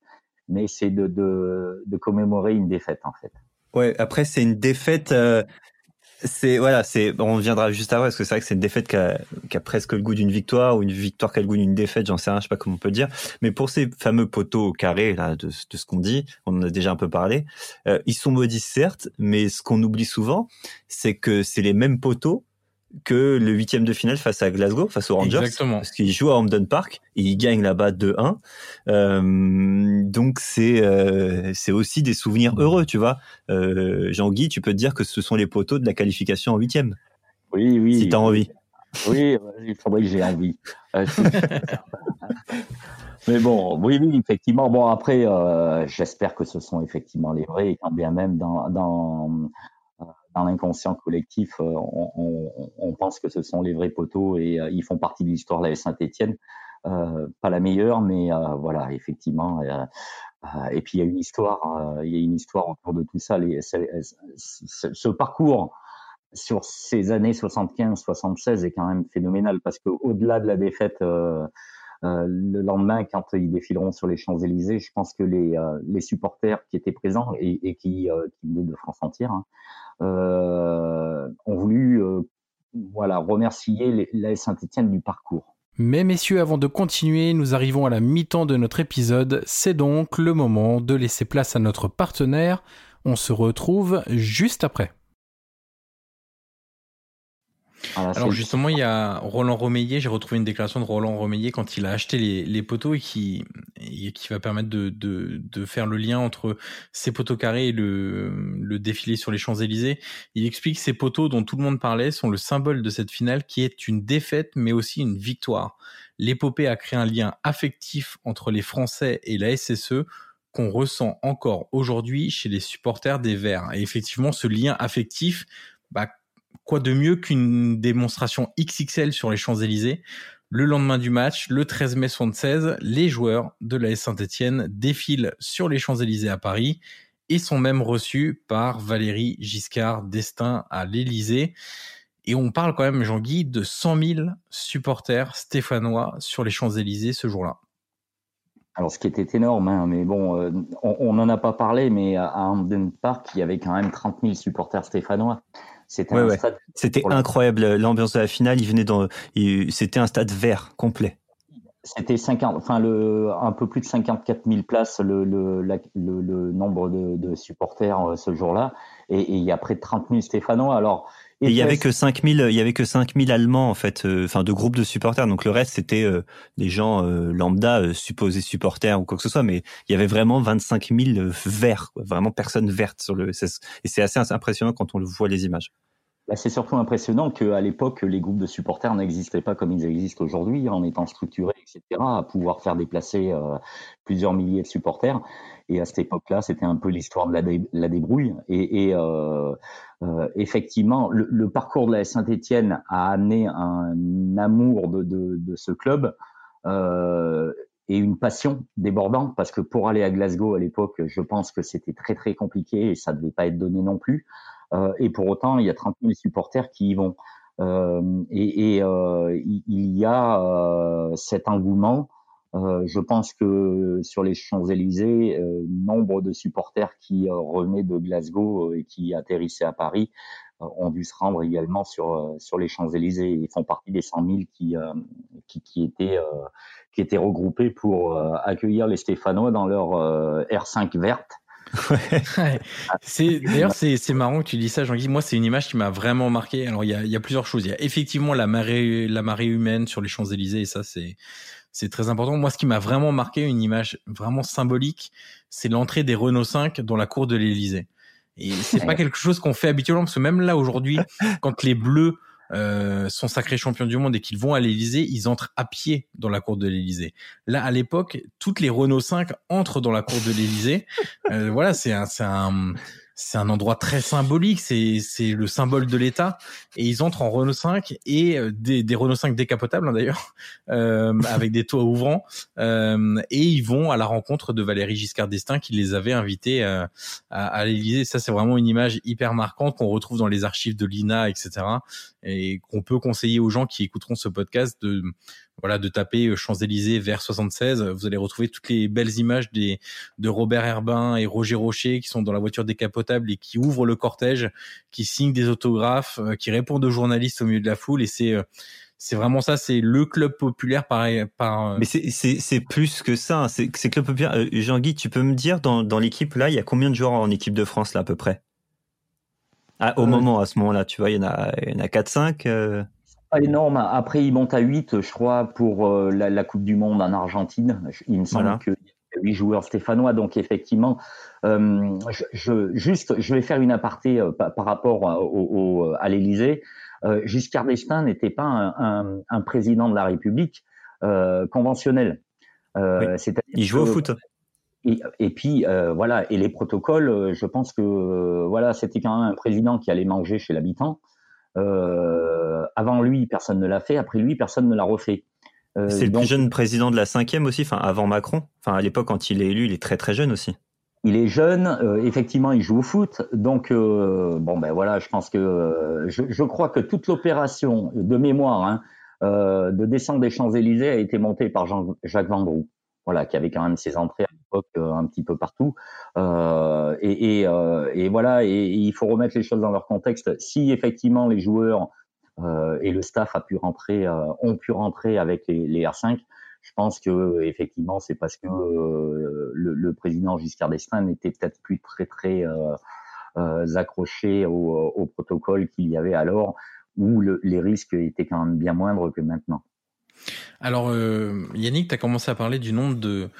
mais c'est de, commémorer une défaite en fait. Ouais, après c'est une défaite. C'est voilà, c'est on viendra juste après parce que c'est vrai que c'est une défaite qui a, qui a, presque le goût d'une victoire ou une victoire qui a le goût d'une défaite, j'en sais rien, je sais pas comment on peut dire. Mais pour ces fameux poteaux carrés là de, de ce qu'on dit, on en a déjà un peu parlé. Euh, ils sont maudits certes, mais ce qu'on oublie souvent, c'est que c'est les mêmes poteaux que le huitième de finale face à Glasgow, face aux Rangers. Exactement. Parce qu'ils jouent à Hampden Park et ils gagnent là-bas 2-1. Euh, donc c'est euh, c'est aussi des souvenirs heureux, tu vois. Euh, Jean-Guy, tu peux te dire que ce sont les poteaux de la qualification en huitième. Oui, oui. Si tu as envie. Oui, il faudrait que j'ai envie. [LAUGHS] Mais bon, oui, oui, effectivement. Bon, après, euh, j'espère que ce sont effectivement les vrais, et quand bien même dans, dans dans l'inconscient collectif, euh, on, pense que ce sont les vrais poteaux et euh, ils font partie de l'histoire de la Saint-Étienne. Euh, pas la meilleure, mais euh, voilà, effectivement. et puis il y a une histoire, il y a une histoire autour de tout ça. Ce parcours sur ces années 75-76 est quand même phénoménal parce qu'au-delà de la défaite le lendemain, quand ils défileront sur les Champs-Élysées, je pense que les, supporters qui étaient présents et, qui, qui venaient de France entière hein, ont voulu euh, voilà, remercier la Saint-Etienne du parcours. Mais messieurs, avant de continuer, nous arrivons à la mi-temps de notre épisode. C'est donc le moment de laisser place à notre partenaire. On se retrouve juste après. Ah, Alors justement, il y a Roland Romeillet, j'ai retrouvé une déclaration de Roland Romeillet quand il a acheté les, les poteaux et qui, et qui va permettre de, de, de, faire le lien entre ces poteaux carrés et le, le défilé sur les Champs-Élysées. Il explique que ces poteaux dont tout le monde parlait sont le symbole de cette finale qui est une défaite mais aussi une victoire. L'épopée a créé un lien affectif entre les Français et la SSE qu'on ressent encore aujourd'hui chez les supporters des Verts. Et effectivement, ce lien affectif, bah, quoi de mieux qu'une démonstration XXL sur les Champs-Élysées? Le lendemain du match, le 13 mai 76, les joueurs de la Saint-Etienne défilent sur les Champs-Élysées à Paris et sont même reçus par Valérie Giscard d'Estaing à l'Élysée. Et on parle quand même, Jean-Guy, de 100 000 supporters stéphanois sur les Champs-Élysées ce jour-là. Alors, ce qui était énorme, hein, mais bon, euh, on n'en a pas parlé, mais à Hamden Park, il y avait quand même 30 000 supporters stéphanois. C'était ouais, ouais. C'était incroyable l'ambiance de la finale. Il venait dans, c'était un stade vert complet. C'était 50, enfin le, un peu plus de 54 000 places le, le, le, le nombre de, de, supporters euh, ce jour-là, et, et, il y a près de 30 000 Stéphanois. Alors et il y avait que 5000, il y avait que 5000 Allemands en fait, euh, enfin de groupes de supporters. Donc le reste c'était euh, des gens euh, lambda supposés supporters ou quoi que ce soit, mais il y avait vraiment 25 000 verts, quoi, vraiment personnes vertes sur le. Et c'est assez impressionnant quand on voit les images. Bah, c'est surtout impressionnant qu'à l'époque, les groupes de supporters n'existaient pas comme ils existent aujourd'hui, en étant structurés, etc., à pouvoir faire déplacer euh, plusieurs milliers de supporters. Et à cette époque-là, c'était un peu l'histoire de la, débrouille. Et, euh, euh, effectivement, le, parcours de la Saint-Étienne a amené un amour de, ce club et une passion débordante, parce que pour aller à Glasgow à l'époque, je pense que c'était très très compliqué et ça devait pas être donné non plus. Euh, et pour autant, il y a 30 000 supporters qui y vont. Euh, et, et euh, il y a cet engouement. je pense que sur les Champs-Élysées, nombre de supporters qui revenaient de Glasgow et qui atterrissaient à Paris ont dû se rendre également sur sur les Champs-Élysées. Ils font partie des 100 000 qui qui, qui étaient qui étaient regroupés pour accueillir les Stéphanois dans leur R5 verte [LAUGHS] Ouais. c'est d'ailleurs c'est marrant que tu dis ça Jean-Guy. Moi c'est une image qui m'a vraiment marqué. Alors il y a il y a plusieurs choses. Il y a effectivement la marée la marée humaine sur les Champs-Élysées et ça c'est c'est très important. Moi, ce qui m'a vraiment marqué, une image vraiment symbolique, c'est l'entrée des Renault 5 dans la cour de l'Élysée. Et c'est pas quelque chose qu'on fait habituellement parce que même là aujourd'hui, quand les Bleus euh, sont sacrés champions du monde et qu'ils vont à l'Élysée, ils entrent à pied dans la cour de l'Élysée. Là, à l'époque, toutes les Renault 5 entrent dans la cour de l'Élysée. Euh, voilà, c'est un, c'est un, c'est un endroit très symbolique, c'est le symbole de l'État et ils entrent en Renault 5 et euh, des, des Renault 5 décapotables hein, d'ailleurs [LAUGHS] euh, avec des toits ouvrants euh, et ils vont à la rencontre de Valérie Giscard d'Estaing qui les avait invités euh, à, à l'Élysée. Ça c'est vraiment une image hyper marquante qu'on retrouve dans les archives de l'INA etc et qu'on peut conseiller aux gens qui écouteront ce podcast de voilà, de taper euh, Champs-Élysées vers 76. Vous allez retrouver toutes les belles images des, de Robert Herbin et Roger Rocher qui sont dans la voiture décapotable et qui ouvrent le cortège, qui signent des autographes, euh, qui répondent aux journalistes au milieu de la foule. Et c'est, euh, c'est vraiment ça, c'est le club populaire par. par Mais c'est, c'est, c'est plus que ça. Hein. C'est, c'est club populaire. Jean-Guy, tu peux me dire dans, dans l'équipe là, il y a combien de joueurs en équipe de France là à peu près? Ah, Au moment, à ce moment-là, tu vois, il y en a, il y en a 4-5 pas énorme. Après, il monte à 8, je crois, pour euh, la, Coupe du Monde en Argentine. Il me semble qu'il y a 8 joueurs stéphanois. Donc, effectivement, euh, je, juste, je vais faire une aparté euh, par, rapport au, à l'Élysée. Giscard d'Estaing n'était pas un, un, président de la République conventionnel. Il joue au foot. Et, et puis voilà, et les protocoles, je pense que voilà, c'était quand même un président qui allait manger chez l'habitant. Euh, avant lui, personne ne l'a fait. Après lui, personne ne l'a refait. Euh, c'est le plus jeune président de la cinquième aussi, enfin avant Macron. Enfin à l'époque quand il est élu, il est très très jeune aussi. Il est jeune, euh, effectivement, il joue au foot. Donc bon ben voilà, je pense que je, je, crois que toute l'opération de mémoire hein, de descente des Champs Élysées a été montée par Jean, Jacques Vendroux voilà, qui avait quand même ses entrées à l'époque euh, un petit peu partout. Euh, euh, et, voilà, il faut remettre les choses dans leur contexte. Si effectivement les joueurs et le staff ont pu rentrer avec les, les, R5, je pense que effectivement c'est parce que le, président Giscard d'Estaing n'était peut-être plus très très accroché au, au protocole qu'il y avait alors, où le, les risques étaient quand même bien moindres que maintenant. Alors, euh, Yannick, tu as commencé à parler du nombre de,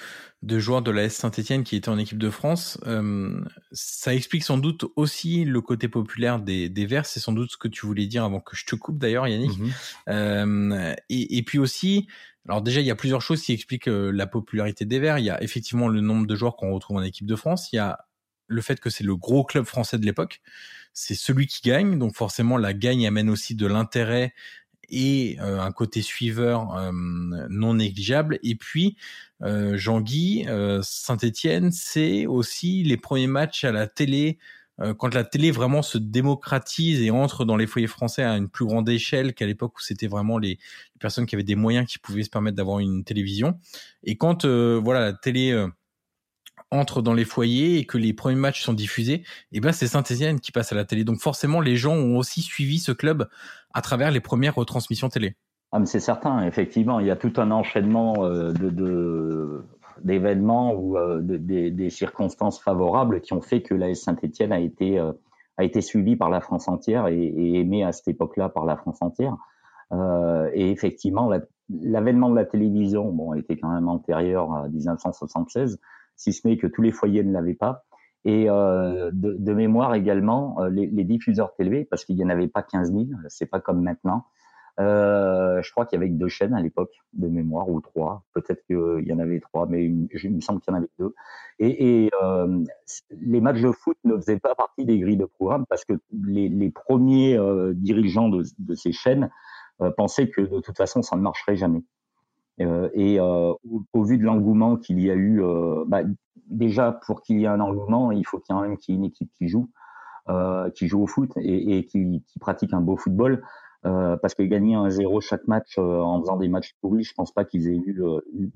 de joueurs de la S Saint-Etienne qui étaient en équipe de France. Euh, ça explique sans doute aussi le côté populaire des, des Verts. C'est sans doute ce que tu voulais dire avant que je te coupe d'ailleurs, Yannick. Mhm. Euh, et, et, puis aussi, alors déjà, il y a plusieurs choses qui expliquent la popularité des Verts. Il y a effectivement le nombre de joueurs qu'on retrouve en équipe de France. Il y a le fait que c'est le gros club français de l'époque. C'est celui qui gagne, donc forcément la gagne amène aussi de l'intérêt et euh, un côté suiveur euh, non négligeable. Et puis, euh, Jean-Guy, Saint-Étienne, c'est aussi les premiers matchs à la télé quand la télé vraiment se démocratise et entre dans les foyers français à une plus grande échelle qu'à l'époque où c'était vraiment les, personnes qui avaient des moyens qui pouvaient se permettre d'avoir une télévision. Et quand voilà la télé entre dans les foyers et que les premiers matchs sont diffusés, et eh ben c'est Saint-Etienne qui passe à la télé. Donc forcément, les gens ont aussi suivi ce club à travers les premières retransmissions télé. Ah, mais c'est certain, effectivement, il y a tout un enchaînement euh, d'événements ou euh, des, circonstances favorables qui ont fait que la Saint-Etienne a été euh, a été suivie par la France entière et, et aimée à cette époque-là par la France entière. et effectivement, l'avènement de la télévision, bon, était quand même antérieur à 1976 si ce n'est que tous les foyers ne l'avaient pas. Et euh, de, mémoire également, euh, les, diffuseurs télé, parce qu'il n'y en avait pas 15 000, c'est pas comme maintenant. Euh, je crois qu'il y avait deux chaînes à l'époque de mémoire ou trois. Peut-être qu'il y en avait trois, mais il me semble qu'il y en avait deux. Et, euh, les matchs de foot ne faisaient pas partie des grilles de programme parce que les, premiers euh, dirigeants de, ces chaînes euh, pensaient que de toute façon ça ne marcherait jamais. Euh, et euh, au, vu de l'engouement qu'il y a eu, euh, bah, déjà pour qu'il y ait un engouement, il faut qu'il y ait une équipe qui joue, qui joue au foot et, et qui, qui, pratique un beau football. Euh, parce que gagner un 0 chaque match euh, en faisant des matchs pourris, je pense pas qu'ils aient eu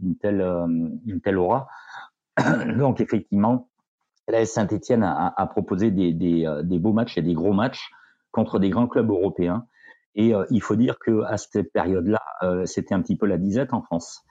une telle une telle aura. [COUGHS] Donc effectivement, la Saint-Etienne a, a, proposé des, des, des, beaux matchs et des gros matchs contre des grands clubs européens. Et euh, il faut dire que à cette période-là, euh, c'était un petit peu la disette en France.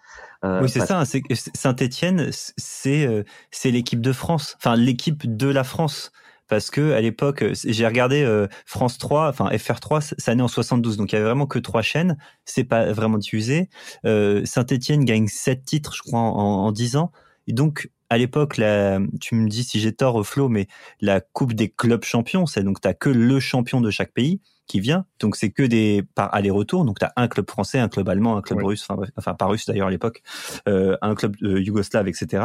Euh, oui, c'est ça. Hein, Saint-Étienne, c'est c'est l'équipe de France, enfin l'équipe de la France, parce que à l'époque, j'ai regardé France 3, enfin FR3, ça naît en 72, donc il y avait vraiment que trois chaînes, c'est pas vraiment diffusé. Saint-Étienne gagne sept titres, je crois, en, 10 ans, et donc à l'époque, tu me dis si j'ai tort, Flo, mais la Coupe des clubs champions, c'est donc t'as que le champion de chaque pays qui vient. Donc c'est que des par aller-retour. Donc tu as un club français, un club allemand, un club russe, enfin, enfin, pas russe d'ailleurs à l'époque, euh, un club euh, yougoslave, etc.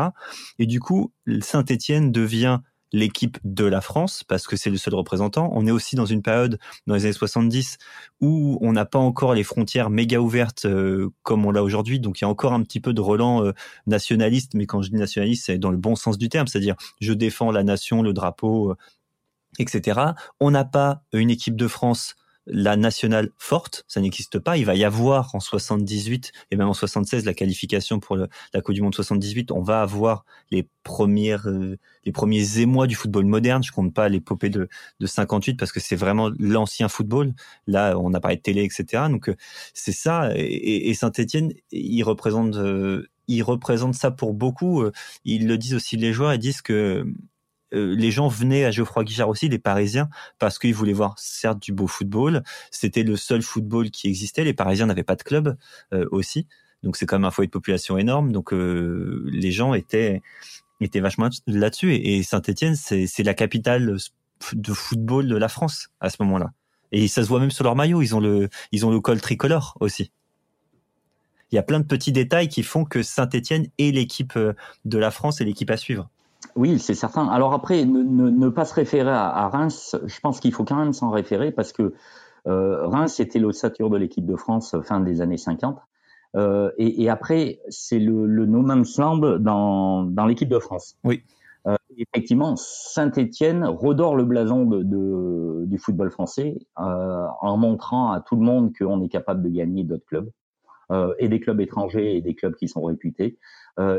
Et du coup, Saint-Étienne devient l'équipe de la France parce que c'est le seul représentant. On est aussi dans une période dans les années 70 où on n'a pas encore les frontières méga ouvertes euh, comme on l'a aujourd'hui. Donc il y a encore un petit peu de relan euh, nationaliste, mais quand je dis nationaliste, c'est dans le bon sens du terme, c'est-à-dire je défends la nation, le drapeau, etc. On n'a pas une équipe de France la nationale forte, ça n'existe pas. Il va y avoir en 78 et même en 76 la qualification pour la Coupe du Monde 78. On va avoir les premières, euh, les premiers émois du football moderne. Je compte pas l'épopée de, de 58 parce que c'est vraiment l'ancien football. Là, on a parlé de télé, etc. Donc euh, c'est ça. Et, et Saint-Étienne, il représente, euh, il représente ça pour beaucoup. Ils le disent aussi les joueurs. Ils disent que euh, les gens venaient à Geoffroy Guichard aussi, les Parisiens, parce qu'ils voulaient voir certes du beau football. C'était le seul football qui existait. Les Parisiens n'avaient pas de club euh, aussi, donc c'est quand même un foyer de population énorme. Donc euh, les gens étaient étaient vachement là-dessus. Et, Saint-Étienne, c'est la capitale de football de la France à ce moment-là. Et ça se voit même sur leur maillot. Ils ont le ils ont le col tricolore aussi. Il y a plein de petits détails qui font que Saint-Étienne est l'équipe de la France et l'équipe à suivre. Oui, c'est certain. Alors après, ne, pas se référer à, Reims, je pense qu'il faut quand même s'en référer parce que euh, Reims était l'ossature de l'équipe de France fin des années 50. Euh, et, après, c'est le, le no man's land dans, dans l'équipe de France. Oui. Euh, effectivement, Saint-Étienne redore le blason de, du football français en montrant à tout le monde qu'on est capable de gagner d'autres clubs. et des clubs étrangers et des clubs qui sont réputés.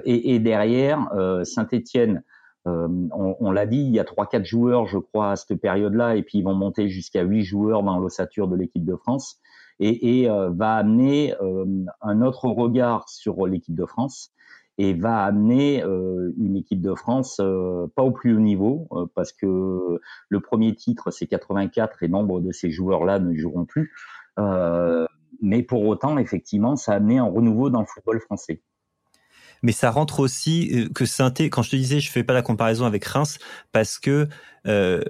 Et, et, derrière, Saint-Étienne euh, on, l'a dit, il y a trois quatre joueurs, je crois, à cette période-là, et puis ils vont monter jusqu'à huit joueurs dans l'ossature de l'équipe de France, et, euh, va amener euh, un autre regard sur l'équipe de France, et va amener une équipe de France pas au plus haut niveau, parce que le premier titre c'est 84 et nombre de ces joueurs-là ne joueront plus. mais pour autant, effectivement, ça a amené un renouveau dans le football français mais ça rentre aussi euh, que saint quand je te disais, je fais pas la comparaison avec Reims, parce que euh,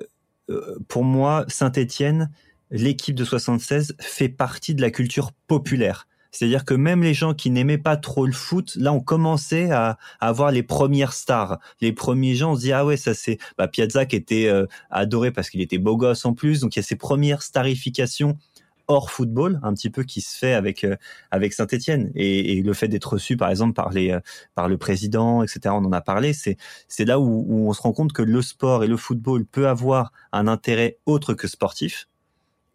euh pour moi, Saint-Étienne, l'équipe de 76 fait partie de la culture populaire. C'est-à-dire que même les gens qui n'aimaient pas trop le foot, là, on commençait à, avoir les premières stars. Les premiers gens, on se dit ah ouais, ça c'est bah, Piazza qui était euh, adoré parce qu'il était beau gosse en plus, donc il y a ces premières starifications hors football, un petit peu qui se fait avec euh, avec Saint-Étienne et, le fait d'être reçu par exemple par les euh, par le président, etc. On en a parlé. C'est c'est là où, on se rend compte que le sport et le football peut avoir un intérêt autre que sportif.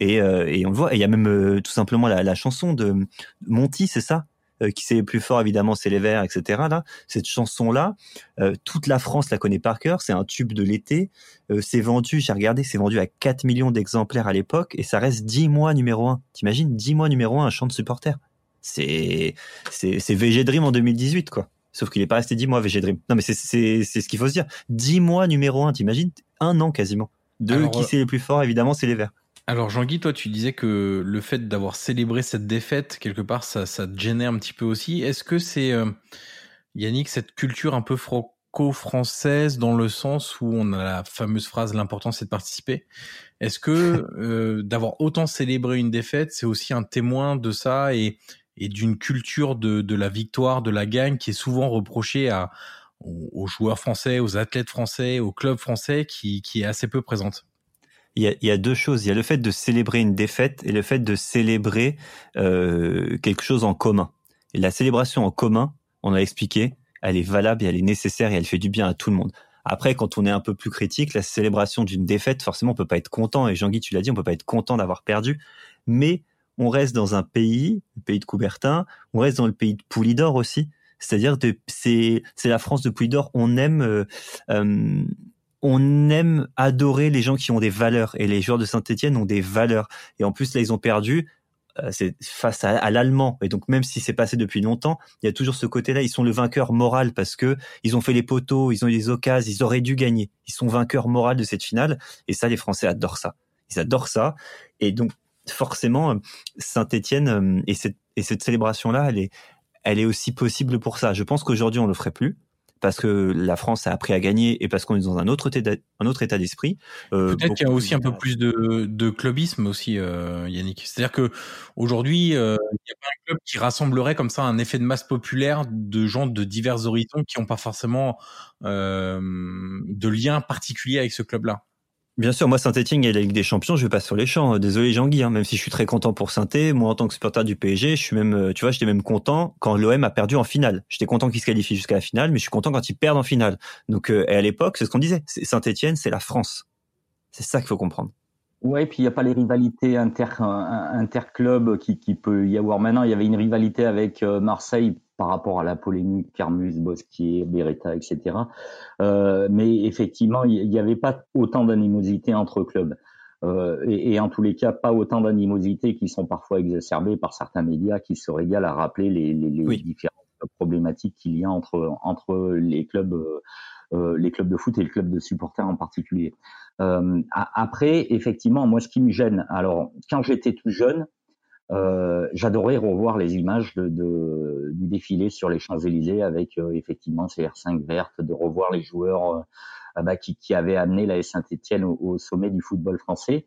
Et, euh, et on le voit. Et il y a même tout simplement la, la chanson de Monty, c'est ça? Euh, qui c'est plus fort évidemment c'est les Verts etc là. Cette chanson là euh, toute la France la connaît par cœur. C'est un tube de l'été. Euh, c'est vendu j'ai regardé c'est vendu à 4 millions d'exemplaires à l'époque et ça reste 10 mois numéro 1 t'imagines 10 mois numéro 1 un chant de supporter c'est c'est c'est VG Dream en 2018 quoi. Sauf qu'il est pas resté 10 mois VG Dream. Non mais c'est c'est c'est ce qu'il faut se dire. 10 mois numéro 1 t'imagines? Un an quasiment. De qui c'est les plus forts évidemment c'est les Verts alors Jean-Guy, toi tu disais que le fait d'avoir célébré cette défaite, quelque part, ça, ça te gênait un petit peu aussi. Est-ce que c'est, euh, Yannick, cette culture un peu franco-française dans le sens où on a la fameuse phrase l'important c'est de participer Est-ce que [LAUGHS] euh, d'avoir autant célébré une défaite, c'est aussi un témoin de ça et, et d'une culture de, de la victoire, de la gagne qui est souvent reprochée à, aux, joueurs français, aux athlètes français, aux clubs français qui, qui est assez peu présente? Il y, a, y, a, deux choses. Il y a le fait de célébrer une défaite et le fait de célébrer euh, quelque chose en commun. Et la célébration en commun, on a expliqué, elle est valable et elle est nécessaire et elle fait du bien à tout le monde. Après, quand on est un peu plus critique, la célébration d'une défaite, forcément, on peut pas être content. Et Jean-Guy, tu l'as dit, on peut pas être content d'avoir perdu. Mais on reste dans un pays, le pays de Coubertin, on reste dans le pays de Poulidor aussi. C'est-à-dire, c'est c'est la France de Poulidor. On aime euh, euh, on aime adorer les gens qui ont des valeurs et les joueurs de Saint-Etienne ont des valeurs. Et en plus, là, ils ont perdu. euh, c'est face à, l'allemand. Et donc même si c'est passé depuis longtemps, il y a toujours ce côté-là. Ils sont le vainqueur moral parce que ils ont fait les poteaux, ils ont eu les occasions, ils auraient dû gagner. Ils sont vainqueurs moral de cette finale. Et ça, les Français adorent ça. Ils adorent ça. Et donc forcément, Saint-Étienne et cette, et cette célébration-là, elle est, elle est aussi possible pour ça. Je pense qu'aujourd'hui, on le ferait plus parce que la France a appris à gagner et parce qu'on est dans un autre état, un autre état d'esprit. Euh, Peut-être qu'il y a aussi un peu plus de, de clubisme aussi, euh, Yannick. C'est-à-dire que aujourd'hui, euh, il n'y a pas un club qui rassemblerait comme ça un effet de masse populaire de gens de divers horizons qui n'ont pas forcément de lien particulier avec ce club-là. Bien sûr, moi Saint-Etienne et la Ligue des Champions, je vais pas sur les champs. Désolé Jean-Guy, hein, même si je suis très content pour saint moi en tant que supporter du PSG, je suis même, euh, tu vois, j'étais même content quand l'OM a perdu en finale. J'étais content qu'il se qualifie jusqu'à la finale, mais je suis content quand ils perdent en finale. Donc, euh, et à l'époque, c'est ce qu'on disait, Saint-Etienne, c'est la France. C'est ça qu'il faut comprendre. Ouais, puis il n'y a pas les rivalités inter, interclubs qui, qui peut y avoir maintenant. Il y avait une rivalité avec euh, Marseille par rapport à la polémique Carmus, Bosquier, Beretta, etc. Euh, mais effectivement, il n'y avait pas autant d'animosité entre clubs. Euh, et, et, en tous les cas, pas autant d'animosité qui sont parfois exacerbées par certains médias qui se régalent à rappeler les, les, les différentes problématiques qu'il y a entre, entre les clubs. Euh, euh les clubs de foot et le club de supporters en particulier. Euh, après, effectivement, moi, ce qui me gêne, alors quand j'étais tout jeune, euh, j'adorais revoir les images de, de, du défilé sur les Champs-Élysées avec euh, effectivement ces R5 vertes, de revoir les joueurs euh, bah, qui, qui, avaient amené la Saint-Etienne au, au, sommet du football français.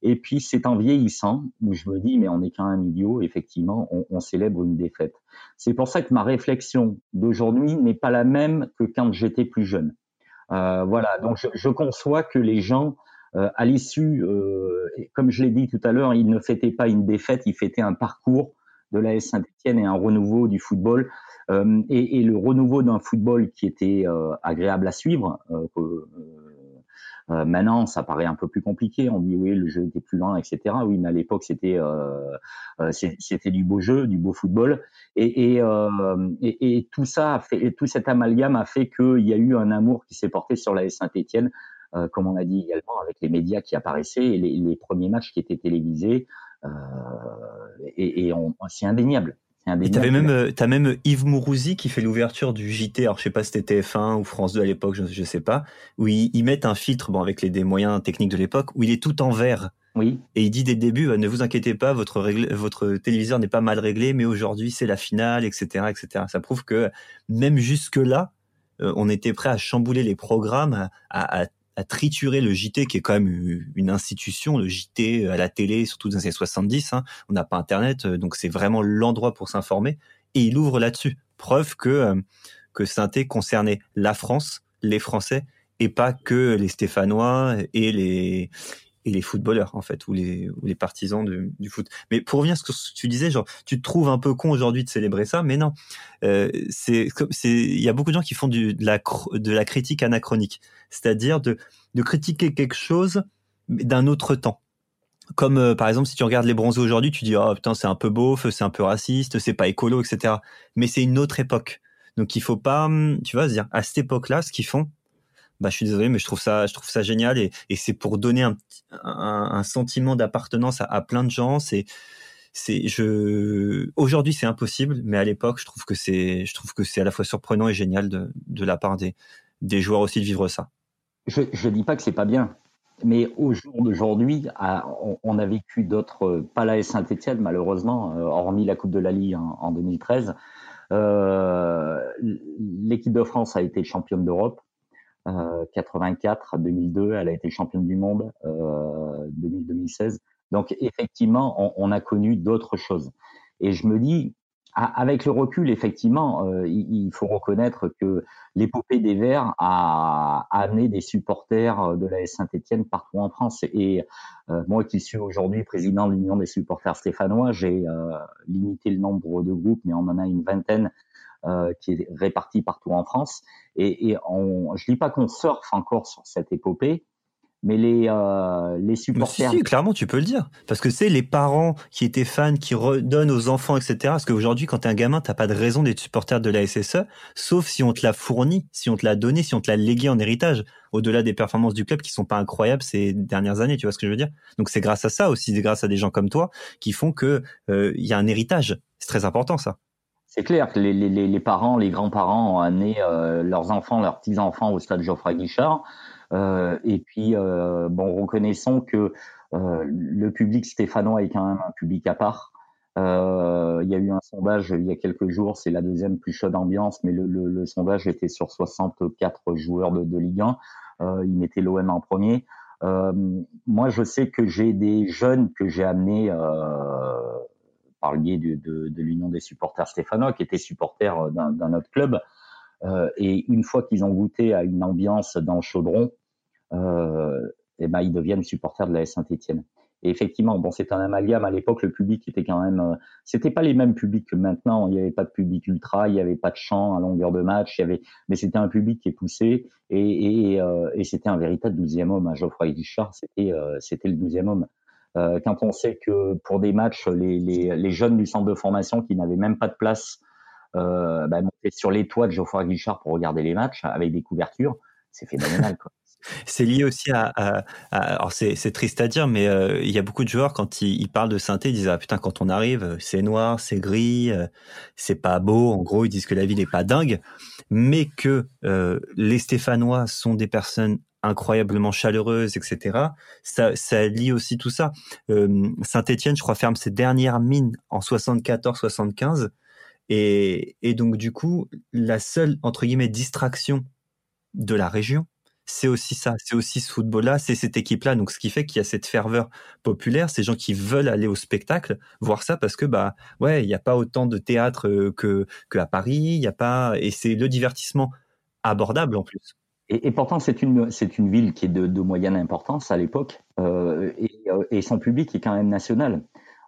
Et puis c'est en vieillissant où je me dis mais on est quand même idiot, effectivement, on, on célèbre une défaite. C'est pour ça que ma réflexion d'aujourd'hui n'est pas la même que quand j'étais plus jeune. Euh, voilà, donc je, je, conçois que les gens à l'issue, euh, comme je l'ai dit tout à l'heure, il ne fêtait pas une défaite, il fêtait un parcours de l'AS Saint-Etienne et un renouveau du football. Euh, et, le renouveau d'un football qui était agréable à suivre. maintenant, ça paraît un peu plus compliqué. On dit oui, le jeu était plus lent, etc. Oui, mais à l'époque, c'était c'était du beau jeu, du beau football. Et, tout ça, a fait, tout cet amalgame a fait qu'il y a eu un amour qui s'est porté sur l'AS Saint-Etienne euh, comme on a dit également, avec les médias qui apparaissaient et les, les premiers matchs qui étaient télévisés. Euh, et, et c'est indéniable. Et t'avais même, euh, t'as même Yves Mourouzi qui fait l'ouverture du JT. Alors je sais pas si c'était TF1 ou France 2 à l'époque, je, je sais pas. Où ils, ils mettent un filtre, bon avec les des moyens techniques de l'époque, où il est tout en vert. Oui. Et il dit dès le début, ne vous inquiétez pas, votre votre téléviseur n'est pas mal réglé, mais aujourd'hui c'est la finale, etc., etc. Ça prouve que même jusque là, on était prêt à chambouler les programmes, à, à à triturer le JT, qui est quand même une institution, le JT à la télé, surtout dans les années 70. Hein. On n'a pas Internet, euh, donc c'est vraiment l'endroit pour s'informer. Et il ouvre là-dessus. Preuve que, euh, que Synthé concernait la France, les Français, et pas que les Stéphanois et les, et les footballeurs en fait ou les partisans du foot. Mais pour revenir à ce que tu disais, genre tu te trouves un peu con aujourd'hui de célébrer ça, mais non, euh, c'est il y a beaucoup de gens qui font de la critique anachronique, c'est-à-dire de de critiquer quelque chose d'un autre temps. Comme euh, par exemple si tu regardes les bronzés aujourd'hui, tu dis oh putain c'est un peu beauf, c'est un peu raciste, c'est pas écolo, etc. Mais c'est une autre époque. Donc il faut pas, hum, tu vois, se dire à cette époque-là, ce qu'ils font, bah, je suis désolé, mais je trouve ça, je trouve ça génial et, et c'est pour donner un, un, un sentiment d'appartenance à, plein de gens. C'est, c'est, je, aujourd'hui c'est impossible, mais à l'époque, je trouve que c'est, je trouve que c'est à la fois surprenant et génial de, de la part des, des joueurs aussi de vivre ça. Je, je dis pas que c'est pas bien, mais au jour d'aujourd'hui, on, a vécu d'autres, pas la Saint-Etienne malheureusement, euh, hormis la Coupe de la Ligue en 2013. Euh, l'équipe de France a été championne d'Europe. 84 à 2002, elle a été championne du monde euh, 2016. Donc effectivement, on, a connu d'autres choses. Et je me dis, avec le recul, effectivement, euh, il, faut reconnaître que l'épopée des Verts a, amené des supporters de la Saint-Etienne partout en France. Et euh, moi qui suis aujourd'hui président de l'Union des supporters stéphanois, j'ai euh, limité le nombre de groupes, mais on en a une vingtaine euh, qui est répartie partout en France. Et, et on, je dis pas qu'on surfe encore sur cette épopée, mais les, euh, les supporters. Si, clairement, tu peux le dire. Parce que c'est les parents qui étaient fans, qui redonnent aux enfants, etc. Parce qu'aujourd'hui, quand t'es un gamin, t'as pas de raison d'être supporter de la SSE, sauf si on te l'a fourni, si on te l'a donné, si on te l'a légué en héritage, au-delà des performances du club qui sont pas incroyables ces dernières années, tu vois ce que je veux dire? Donc c'est grâce à ça aussi, c'est grâce à des gens comme toi qui font que il y a un héritage. C'est très important ça. C'est clair que les, les, les, parents, les grands-parents ont amené euh, leurs enfants, leurs petits-enfants au stade Geoffroy Guichard. Euh, et puis, euh, bon, reconnaissons que euh, le public stéphanois est quand même un public à part. Euh, il y a eu un sondage il y a quelques jours, c'est la deuxième plus chaude ambiance, mais le, le, le sondage était sur 64 joueurs de, de Ligue 1. Euh, il mettait l'OM en premier. Moi, je sais que j'ai des jeunes que j'ai amenés par le biais de, de, de l'Union des supporters stéphanois, qui étaient supporters d'un autre club. Euh, et une fois qu'ils ont goûté à une ambiance dans le chaudron, euh, et eh ben, ils deviennent supporters de la Saint-Etienne. Et effectivement, bon, c'est un amalgame. À l'époque, le public était quand même, euh, c'était pas les mêmes publics que maintenant. Il n'y avait pas de public ultra, il n'y avait pas de chant à longueur de match. Il y avait, mais c'était un public qui est poussé et, euh, c'était un véritable douzième homme. Geoffroy Guichard, c'était, euh, c'était le douzième homme. Euh, quand on sait que pour des matchs, les, jeunes du centre de formation qui n'avaient même pas de place euh, bah, montaient sur les toits de Geoffroy Guichard pour regarder les matchs avec des couvertures, c'est phénoménal. [LAUGHS] C'est lié aussi à, alors c'est, triste à dire, mais euh, il y a beaucoup de joueurs quand ils, parlent de synthé, ils disent ah putain quand on arrive c'est noir, c'est gris, euh, c'est pas beau. En gros ils disent que la ville est pas dingue, mais que les Stéphanois sont des personnes incroyablement chaleureuses, etc. Ça, ça lie aussi tout ça. Euh, Saint-Étienne, je crois, ferme ses dernières mines en 74-75. Et, et donc, du coup, la seule, entre guillemets, distraction de la région, c'est aussi ça, c'est aussi ce football-là, c'est cette équipe-là. Donc, ce qui fait qu'il y a cette ferveur populaire, ces gens qui veulent aller au spectacle, voir ça parce que, bah, ouais, il n'y a pas autant de théâtre euh, que, que à Paris, il y a pas, et c'est le divertissement abordable en plus. Et, et, pourtant, c'est une, c'est une ville qui est de, de moyenne importance à l'époque, euh, et, euh, et, son public est quand même national.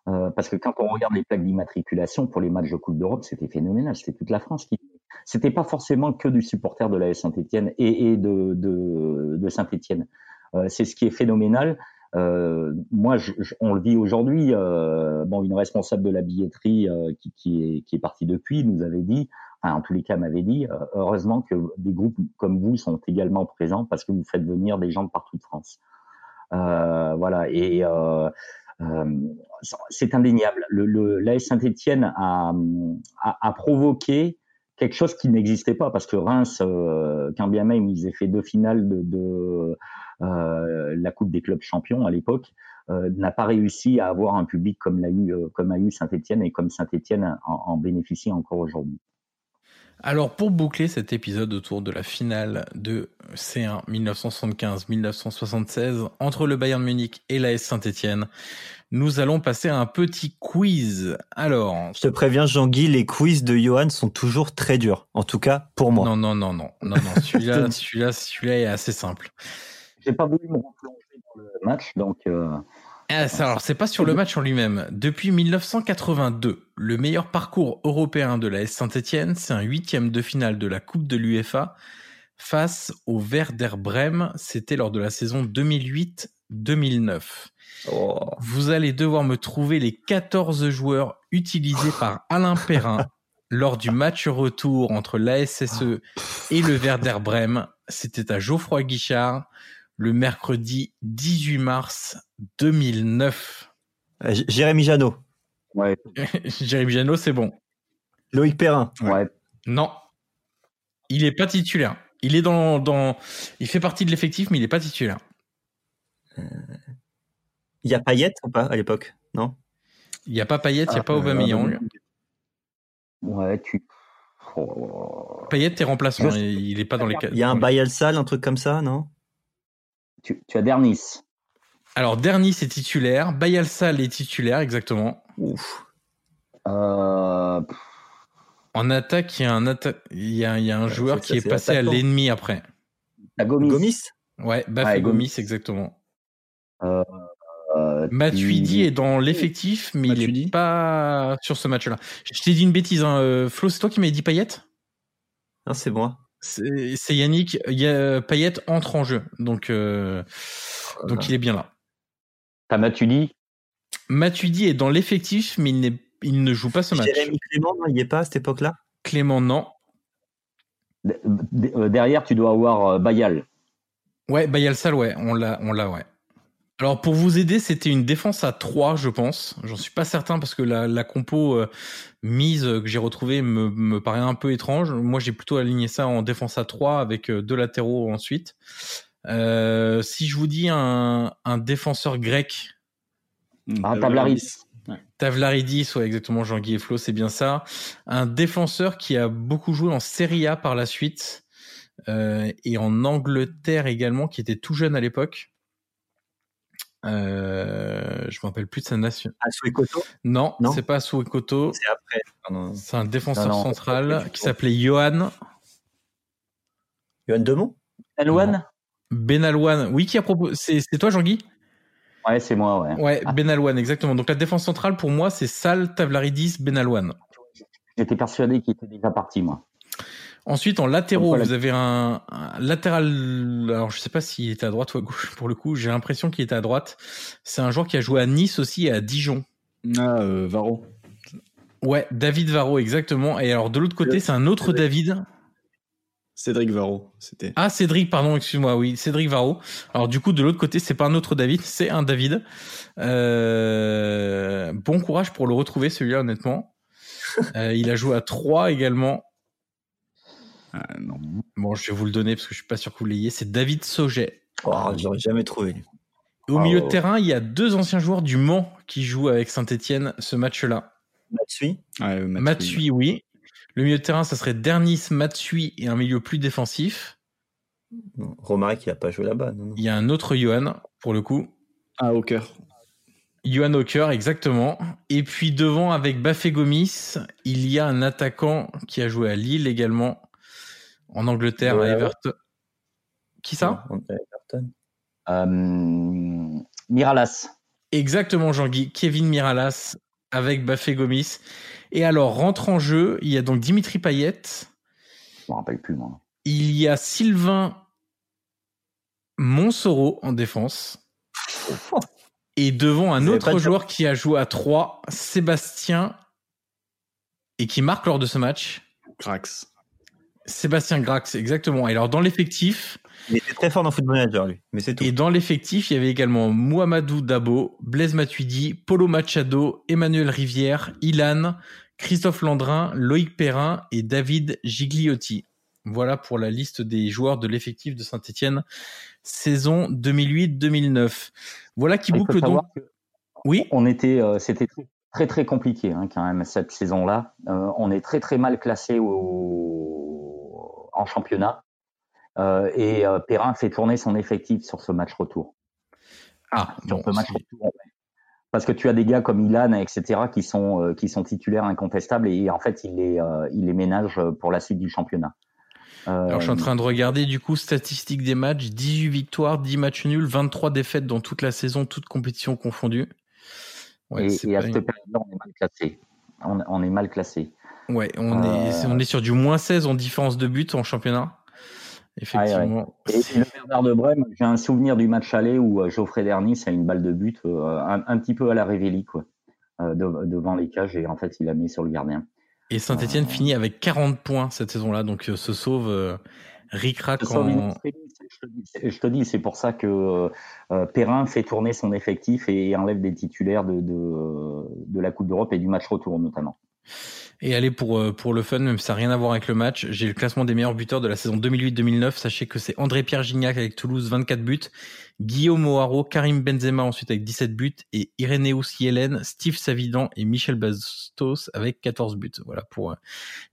Euh, parce que quand on regarde les plaques d'immatriculation pour les matchs de Coupe d'Europe, c'était phénoménal. C'était toute la France qui. C'était pas forcément que du supporter de la Saint-Etienne et, et, de, de, de Saint-Etienne. Euh, c'est ce qui est phénoménal. Euh, moi, je, je, on le vit aujourd'hui. Euh, bon, une responsable de la billetterie qui, qui, est, qui est partie depuis nous avait dit en tous les cas, m'avait dit, euh, heureusement que des groupes comme vous sont également présents parce que vous faites venir des gens de partout de France. Euh, voilà, et euh, euh c'est indéniable. Le, le l'AS Saint-Etienne a, provoqué quelque chose qui n'existait pas parce que Reims, quand bien même ils aient fait deux finales de, la Coupe des clubs champions à l'époque, n'a pas réussi à avoir un public comme l'a eu, comme a eu Saint-Etienne et comme Saint-Etienne en, en bénéficie encore aujourd'hui. Alors pour boucler cet épisode autour de la finale de C1 1975-1976 entre le Bayern Munich et l'AS Saint-Etienne, nous allons passer à un petit quiz. Alors, je te préviens Jean-Guy, les quiz de Johan sont toujours très durs. En tout cas pour moi. Non non non non non non, [LAUGHS] celui-là celui-là celui-là est assez simple. J'ai pas voulu me replonger dans le match donc. Euh... Ah, alors, c'est pas sur le match en lui-même. Depuis 1982, le meilleur parcours européen de la S Saint-Etienne, c'est un huitième de finale de la Coupe de l'UEFA face au Werder Bremen. C'était lors de la saison 2008-2009. Oh. Vous allez devoir me trouver les 14 joueurs utilisés par Alain Perrin [LAUGHS] lors du match retour entre l'ASSE et le Werder Bremen. C'était à Geoffroy Guichard le mercredi 18 mars 2009. Euh, Jérémy Janot. Ouais. [LAUGHS] Jérémy Janot, c'est bon. Loïc Perrin. Ouais. Non. Il est pas titulaire. Il est dans, dans... il fait partie de l'effectif, mais il est pas titulaire. Il euh... y a Payet ou pas à l'époque? Non? Il y a pas Payet, il ah, y a pas Aubameyang. Ouais, tu. Oh. Payet, t'es remplaçant. Il est pas dans les. Il y a un Bayal Sal, un truc comme ça, non? Tu, tu, as Dernis. Alors, Dernis est titulaire. Bayalsal est titulaire, exactement. Ouf. Euh... En attaque, il y a un, atta... il y a, il y a un joueur ça, qui est, est passé à l'ennemi après. À Gomis. Gomis? Ouais, Bafé ouais, Gomis, exactement. Euh, euh, Matuidi tu... est dans l'effectif, mais Matuidi. il n'est pas sur ce match-là. Je t'ai dit une bêtise. Hein. Euh, Flo, c'est toi qui m'avais dit Payet? Non, c'est moi. C'est Yannick. Y a Payet entre en jeu, donc. Euh... Donc il est bien là. T'as Matuidi? Matuidi est dans l'effectif, mais il, il, ne joue pas ce match. Jérémy Clément, non, il n'y est pas à cette époque-là? Clément, non. Euh, derrière, tu dois avoir euh, Bayal. Ouais, Bayal Sal, ouais, on l'a, on l'a, ouais. Alors pour vous aider, c'était une défense à 3, je pense. J'en suis pas certain parce que la, la compo euh, mise que j'ai retrouvée me, me, paraît un peu étrange. Moi, j'ai plutôt aligné ça en défense à 3 avec deux latéraux ensuite. Euh, si je vous dis un, un défenseur grec. Ah, Tavlaridis. Tavlaridis, ouais, exactement, Jean-Guy et Flo, c'est bien ça. Un défenseur qui a beaucoup joué en Serie A par la suite euh, et en Angleterre également, qui était tout jeune à l'époque. Euh, je me rappelle plus de sa nation. Asuekoto Non, non c'est pas Asuekoto. C'est après. C'est un défenseur central qui s'appelait Johan. Johan Demont? Alouane Benalouane, oui, qui a proposé. C'est toi, Jean-Guy? Ouais, c'est moi, ouais. Ouais, ah. Benalouane, exactement. Donc la défense centrale, pour moi, c'est Sal, Tavlaridis, Benalouane. J'étais persuadé qu'il était déjà parti, moi. Ensuite, en latéraux, vous avez un, latéral. Alors, je sais pas s'il était à droite ou à gauche. [LAUGHS] Pour le coup, j'ai l'impression qu'il était à droite. C'est un joueur qui a joué à Nice aussi et à Dijon. Ah, euh, Varro. Ouais, David Varro, exactement. Et alors, de l'autre côté, c'est un autre David. Cédric Varro, c'était. Ah, Cédric, pardon, excuse-moi, oui, Cédric Varro. Alors du coup, de l'autre côté, c'est pas un autre David, c'est un David. Euh... Bon courage pour le retrouver, celui-là, honnêtement. [LAUGHS] euh, il a joué à 3 également. Ah, non. Bon, je vais vous le donner parce que je suis pas sûr que vous l'ayez. C'est David Sauget. Oh, j'aurais jamais trouvé. Au milieu de terrain, il y a deux anciens joueurs du Mans qui jouent avec Saint-Etienne ce match-là. Matsui ouais, Matsui, Matsui, oui. Le milieu de terrain, ça serait Dernis, Matsui et un milieu plus défensif. Romaric, il n'a pas joué là-bas. Il y a un autre Johan, pour le coup. Ah, au cœur. Johan Hawker, exactement. Et puis devant, avec Bafé Gomis, il y a un attaquant qui a joué à Lille également, en Angleterre, ouais, à Everton. Qui ça? Everton. Euh, Miralas. Exactement, Jean-Guy. Kevin Miralas avec Bafé Gomis. Et alors, rentre en jeu, il y a donc Dimitri Payet. Je me rappelle plus, moi. Il y a Sylvain Monsoro en défense. [LAUGHS] Et devant un autre joueur qui a joué à 3, Sébastien, et qui marque lors de ce match. Grax. Sébastien Grax, exactement. Et alors, dans l'effectif. Il était très fort dans Football Manager, lui. Mais c'est tout. Et dans l'effectif, il y avait également Mohamedou Dabo, Blaise Matuidi, Polo Machado, Emmanuel Rivière, Ilan, Christophe Landrin, Loïc Perrin et David Gigliotti. Voilà pour la liste des joueurs de l'effectif de Saint-Etienne, saison 2008-2009. Voilà qui boucle donc. Oui. On était, euh, c'était très très compliqué hein, quand même cette saison-là. Euh, on est très très mal classé au... en championnat euh, et euh, Perrin fait tourner son effectif sur ce match retour. Ah, sur bon, ce match retour. Parce que tu as des gars comme Ilan, etc., qui sont qui sont titulaires incontestables et en fait il les il les ménage pour la suite du championnat. Alors je suis en train de regarder du coup statistiques des matchs 18 victoires, 10 matchs nuls, 23 défaites dans toute la saison, toutes compétitions confondues. Ouais, et, et à cette période-là, on est mal classé. On, on, est mal classé. Ouais, on, est, on est sur du moins 16 en différence de but en championnat. Effectivement. Ah, ouais. Et, le Bernard de Brême, j'ai un souvenir du match aller où euh, Geoffrey Dernis a une balle de but euh, un, un, petit peu à la Révélie, quoi, euh, de, devant les cages, et en fait, il a mis sur le gardien. Et Saint-Etienne finit avec 40 points cette saison-là, donc se sauve euh, Ric-Rac en... Je te dis, c'est pour ça que euh, Perrin fait tourner son effectif et enlève des titulaires de, la Coupe d'Europe et du match retour notamment. Et allez, pour, pour le fun, même si ça n'a rien à voir avec le match, j'ai le classement des meilleurs buteurs de la saison 2008-2009. Sachez que c'est André-Pierre Gignac avec Toulouse, 24 buts, Guillaume O'Haraud, Karim Benzema ensuite avec 17 buts, et Irénéus Yellen, Steve Savidan et Michel Bastos avec 14 buts. Voilà pour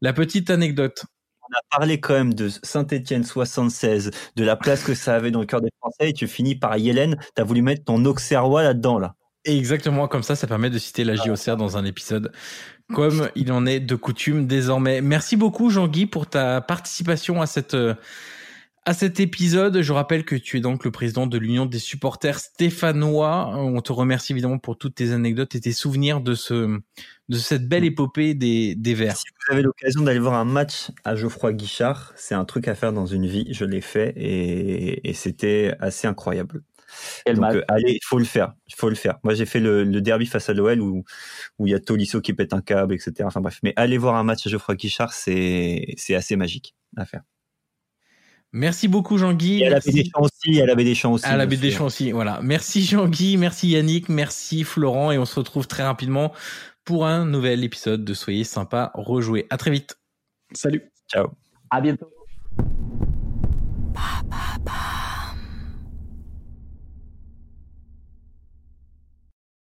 la petite anecdote. On a parlé quand même de Saint-Etienne 76, de la place que ça avait dans le cœur des Français, et tu finis par Yellen. T'as voulu mettre ton Auxerrois là-dedans, là. Exactement, comme ça, ça permet de citer la JOCR dans un épisode comme il en est de coutume désormais. Merci beaucoup Jean-Guy pour ta participation à cette à cet épisode. Je rappelle que tu es donc le président de l'Union des supporters stéphanois. On te remercie évidemment pour toutes tes anecdotes et tes souvenirs de ce de cette belle épopée des des Verts. Si vous avez l'occasion d'aller voir un match à Geoffroy Guichard, c'est un truc à faire dans une vie. Je l'ai fait et, et c'était assez incroyable. Donc euh, allez, il faut le faire, il faut le faire. Moi j'ai fait le, derby face à l'OL où où il y a Tolisso qui pète un câble, etc. Enfin bref, mais allez voir un match à Geoffroy Guichard, c'est c'est assez magique à faire. Merci beaucoup Jean-Guy. Et à la baie des Champs aussi, à la baie des Champs aussi. À la baie des Champs aussi, voilà. Merci Jean-Guy, merci Yannick, merci Florent et on se retrouve très rapidement pour un nouvel épisode de Soyez sympa, rejouer. À très vite. Salut. Ciao. À bientôt.